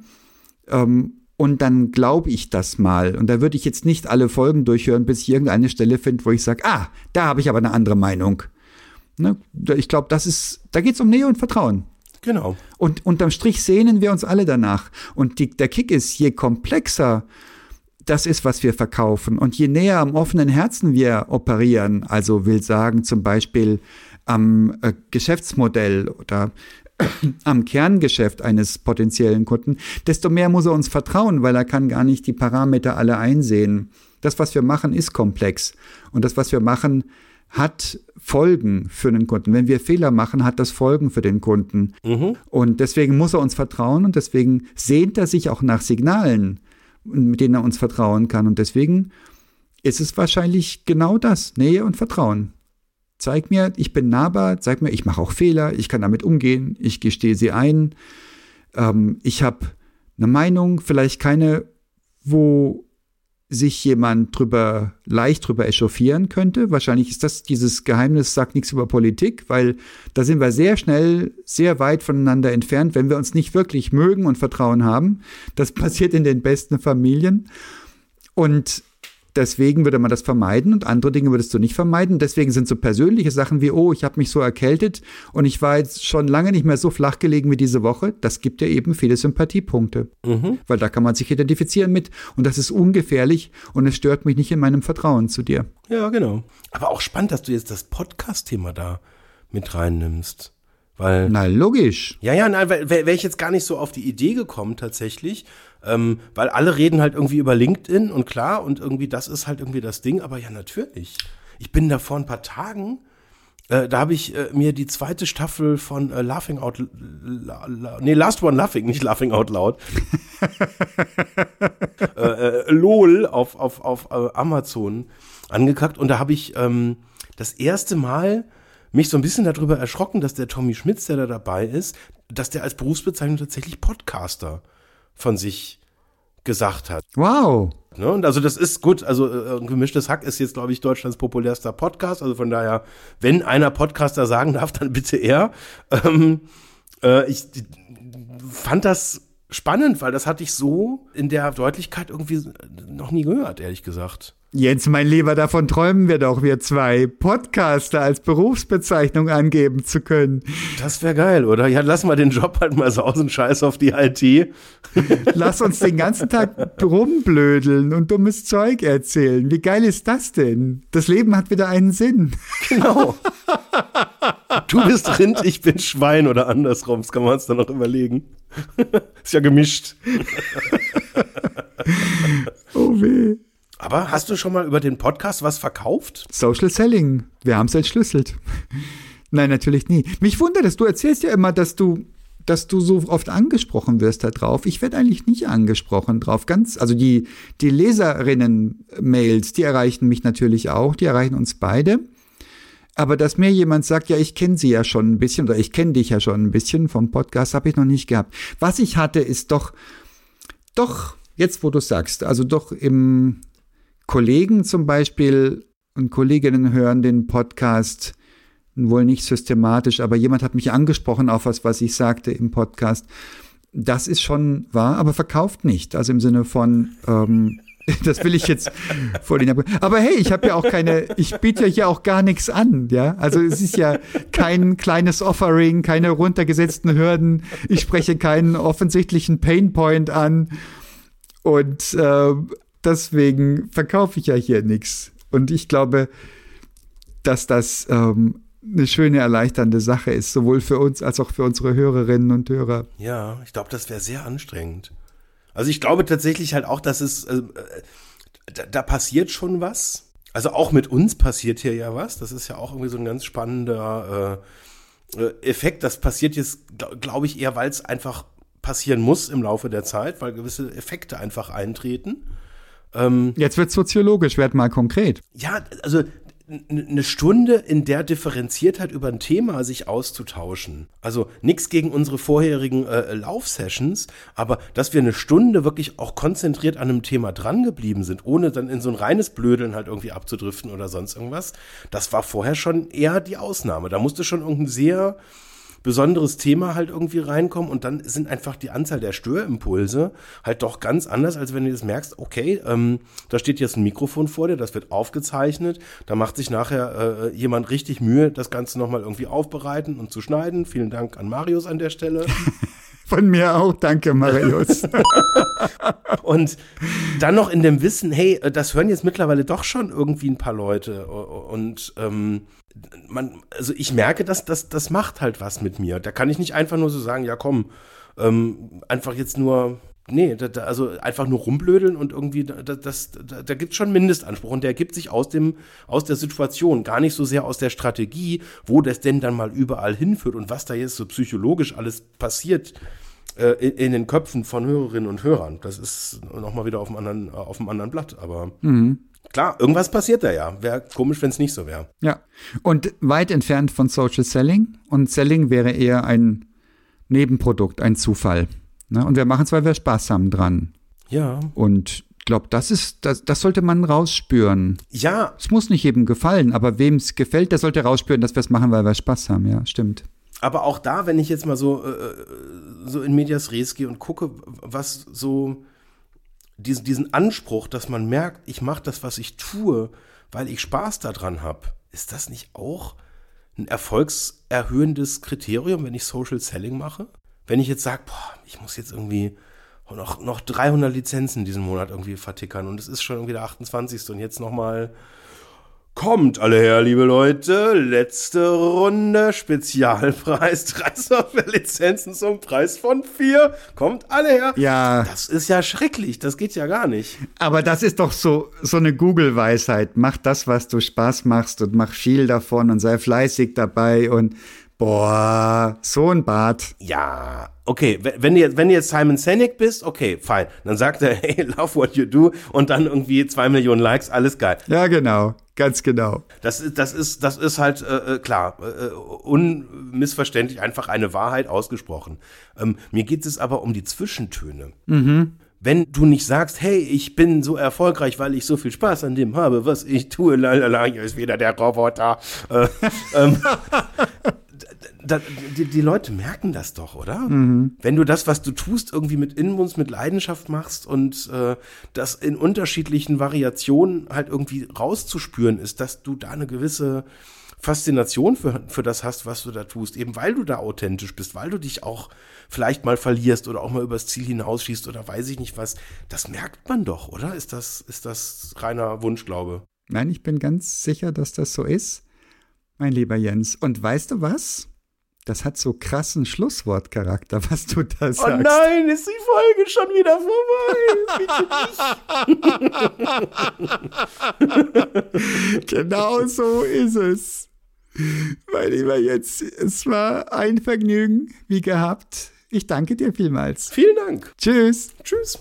Ähm, und dann glaube ich das mal. Und da würde ich jetzt nicht alle Folgen durchhören, bis ich irgendeine Stelle finde, wo ich sage, ah, da habe ich aber eine andere Meinung. Ne? Ich glaube, das ist, da geht es um Nähe und Vertrauen. Genau. Und unterm Strich sehnen wir uns alle danach. Und die, der Kick ist, je komplexer das ist, was wir verkaufen und je näher am offenen Herzen wir operieren, also will sagen zum Beispiel am äh, Geschäftsmodell oder am Kerngeschäft eines potenziellen Kunden, desto mehr muss er uns vertrauen, weil er kann gar nicht die Parameter alle einsehen. Das, was wir machen, ist komplex. Und das, was wir machen, hat Folgen für den Kunden. Wenn wir Fehler machen, hat das Folgen für den Kunden. Mhm. Und deswegen muss er uns vertrauen und deswegen sehnt er sich auch nach Signalen, mit denen er uns vertrauen kann. Und deswegen ist es wahrscheinlich genau das, Nähe und Vertrauen. Zeig mir, ich bin nahbar, zeig mir, ich mache auch Fehler, ich kann damit umgehen, ich gestehe sie ein. Ähm, ich habe eine Meinung, vielleicht keine, wo sich jemand drüber leicht drüber echauffieren könnte. Wahrscheinlich ist das dieses Geheimnis sagt nichts über Politik, weil da sind wir sehr schnell sehr weit voneinander entfernt, wenn wir uns nicht wirklich mögen und Vertrauen haben. Das passiert in den besten Familien. Und Deswegen würde man das vermeiden und andere Dinge würdest du nicht vermeiden. Deswegen sind so persönliche Sachen wie, oh, ich habe mich so erkältet und ich war jetzt schon lange nicht mehr so flach gelegen wie diese Woche. Das gibt dir eben viele Sympathiepunkte. Mhm. Weil da kann man sich identifizieren mit und das ist ungefährlich und es stört mich nicht in meinem Vertrauen zu dir. Ja, genau. Aber auch spannend, dass du jetzt das Podcast-Thema da mit reinnimmst. Weil, na, logisch. Ja, ja, nein, wäre wär ich jetzt gar nicht so auf die Idee gekommen tatsächlich. Ähm, weil alle reden halt irgendwie über LinkedIn und klar, und irgendwie das ist halt irgendwie das Ding, aber ja, natürlich. Ich bin da vor ein paar Tagen, äh, da habe ich äh, mir die zweite Staffel von äh, Laughing Out, la, la, nee, Last One Laughing, nicht Laughing Out Loud. äh, äh, LOL auf, auf, auf äh, Amazon angekackt und da habe ich ähm, das erste Mal mich so ein bisschen darüber erschrocken, dass der Tommy Schmitz, der da dabei ist, dass der als Berufsbezeichnung tatsächlich Podcaster von sich gesagt hat. Wow. Ne? Und also das ist gut, also äh, gemischtes Hack ist jetzt, glaube ich, Deutschlands populärster Podcast. Also von daher, wenn einer Podcaster sagen darf, dann bitte er. Ähm, äh, ich fand das spannend, weil das hatte ich so in der Deutlichkeit irgendwie noch nie gehört, ehrlich gesagt. Jens, mein Lieber, davon träumen wir doch, wir zwei Podcaster als Berufsbezeichnung angeben zu können. Das wäre geil, oder? Ja, lass mal den Job halt mal sausen, scheiß auf die IT. Lass uns den ganzen Tag rumblödeln und dummes Zeug erzählen. Wie geil ist das denn? Das Leben hat wieder einen Sinn. Genau. Du bist Rind, ich bin Schwein oder andersrum, das kann man uns dann noch überlegen. Ist ja gemischt. Oh weh. Aber hast du schon mal über den Podcast was verkauft? Social Selling. Wir haben es entschlüsselt. Nein, natürlich nie. Mich wundert es, du erzählst ja immer, dass du, dass du so oft angesprochen wirst da drauf. Ich werde eigentlich nicht angesprochen drauf. Ganz, also die, die Leserinnen-Mails, die erreichen mich natürlich auch, die erreichen uns beide. Aber dass mir jemand sagt, ja, ich kenne sie ja schon ein bisschen oder ich kenne dich ja schon ein bisschen vom Podcast, habe ich noch nicht gehabt. Was ich hatte, ist doch, doch, jetzt wo du sagst, also doch im Kollegen zum Beispiel und Kolleginnen hören den Podcast wohl nicht systematisch, aber jemand hat mich angesprochen auf was, was ich sagte im Podcast. Das ist schon wahr, aber verkauft nicht. Also im Sinne von, ähm, das will ich jetzt vor den Aber hey, ich habe ja auch keine, ich biete ja hier auch gar nichts an, ja. Also es ist ja kein kleines Offering, keine runtergesetzten Hürden. Ich spreche keinen offensichtlichen Painpoint an. Und äh, deswegen verkaufe ich ja hier nichts. Und ich glaube, dass das ähm, eine schöne, erleichternde Sache ist, sowohl für uns als auch für unsere Hörerinnen und Hörer. Ja, ich glaube, das wäre sehr anstrengend. Also ich glaube tatsächlich halt auch, dass es, äh, da, da passiert schon was. Also auch mit uns passiert hier ja was. Das ist ja auch irgendwie so ein ganz spannender äh, äh Effekt. Das passiert jetzt, glaube ich, eher, weil es einfach passieren muss im Laufe der Zeit, weil gewisse Effekte einfach eintreten. Ähm, Jetzt wird soziologisch, werd mal konkret. Ja, also eine Stunde in der Differenziertheit über ein Thema sich auszutauschen. Also nichts gegen unsere vorherigen äh, Laufsessions, aber dass wir eine Stunde wirklich auch konzentriert an einem Thema drangeblieben sind, ohne dann in so ein reines Blödeln halt irgendwie abzudriften oder sonst irgendwas, das war vorher schon eher die Ausnahme. Da musste schon irgendein sehr besonderes Thema halt irgendwie reinkommen und dann sind einfach die Anzahl der Störimpulse halt doch ganz anders, als wenn du das merkst, okay, ähm, da steht jetzt ein Mikrofon vor dir, das wird aufgezeichnet, da macht sich nachher äh, jemand richtig Mühe, das Ganze nochmal irgendwie aufbereiten und zu schneiden. Vielen Dank an Marius an der Stelle. Von mir auch, danke Marius. und dann noch in dem Wissen, hey, das hören jetzt mittlerweile doch schon irgendwie ein paar Leute und ähm, man, also ich merke, dass das, das macht halt was mit mir. Da kann ich nicht einfach nur so sagen, ja komm, ähm, einfach jetzt nur, nee, da, da, also einfach nur rumblödeln und irgendwie, da, das, da, da gibt es schon Mindestanspruch und der ergibt sich aus dem, aus der Situation, gar nicht so sehr aus der Strategie, wo das denn dann mal überall hinführt und was da jetzt so psychologisch alles passiert äh, in, in, den Köpfen von Hörerinnen und Hörern. Das ist nochmal wieder auf einem anderen, auf einem anderen Blatt, aber. Mhm. Klar, irgendwas passiert da ja. Wäre komisch, wenn es nicht so wäre. Ja. Und weit entfernt von Social Selling. Und Selling wäre eher ein Nebenprodukt, ein Zufall. Ne? Und wir machen es, weil wir Spaß haben dran. Ja. Und ich glaube, das ist, das, das sollte man rausspüren. Ja. Es muss nicht jedem gefallen, aber wem es gefällt, der sollte rausspüren, dass wir es machen, weil wir Spaß haben. Ja, stimmt. Aber auch da, wenn ich jetzt mal so, äh, so in Medias Res gehe und gucke, was so diesen, diesen Anspruch, dass man merkt, ich mache das, was ich tue, weil ich Spaß daran habe, ist das nicht auch ein erfolgserhöhendes Kriterium, wenn ich Social Selling mache? Wenn ich jetzt sage, ich muss jetzt irgendwie noch, noch 300 Lizenzen diesen Monat irgendwie vertickern und es ist schon irgendwie der 28. und jetzt nochmal Kommt alle her, liebe Leute. Letzte Runde. Spezialpreis. Drei Software-Lizenzen zum Preis von vier. Kommt alle her. Ja. Das ist ja schrecklich. Das geht ja gar nicht. Aber das ist doch so, so eine Google-Weisheit. Mach das, was du Spaß machst und mach viel davon und sei fleißig dabei und boah, so ein Bart. Ja, okay. Wenn du jetzt, wenn du jetzt Simon Sinek bist, okay, fein. Dann sagt er, hey, love what you do und dann irgendwie zwei Millionen Likes, alles geil. Ja, genau. Ganz genau. Das ist, das ist, das ist halt äh, äh, klar, äh, unmissverständlich einfach eine Wahrheit ausgesprochen. Ähm, mir geht es aber um die Zwischentöne. Wenn du nicht sagst, hey, ich bin so erfolgreich, weil ich so viel Spaß an dem habe, was ich tue, lalala, hier ist wieder der Roboter. Äh, ähm, da, die, die Leute merken das doch, oder? Wenn du das, was du tust, irgendwie mit Inbrunst, mit Leidenschaft machst und äh, das in unterschiedlichen Variationen halt irgendwie rauszuspüren ist, dass du da eine gewisse Faszination für, für das hast, was du da tust, eben weil du da authentisch bist, weil du dich auch vielleicht mal verlierst oder auch mal übers Ziel hinausschießt oder weiß ich nicht was, das merkt man doch, oder? Ist das, ist das reiner Wunschglaube? Nein, ich bin ganz sicher, dass das so ist, mein lieber Jens. Und weißt du was? Das hat so krassen Schlusswortcharakter, was du da sagst. Oh nein, ist die Folge schon wieder vorbei. Bitte nicht. Genau so ist es. Mein lieber Jens, es war ein Vergnügen, wie gehabt. Ich danke dir vielmals. Vielen Dank. Tschüss. Tschüss.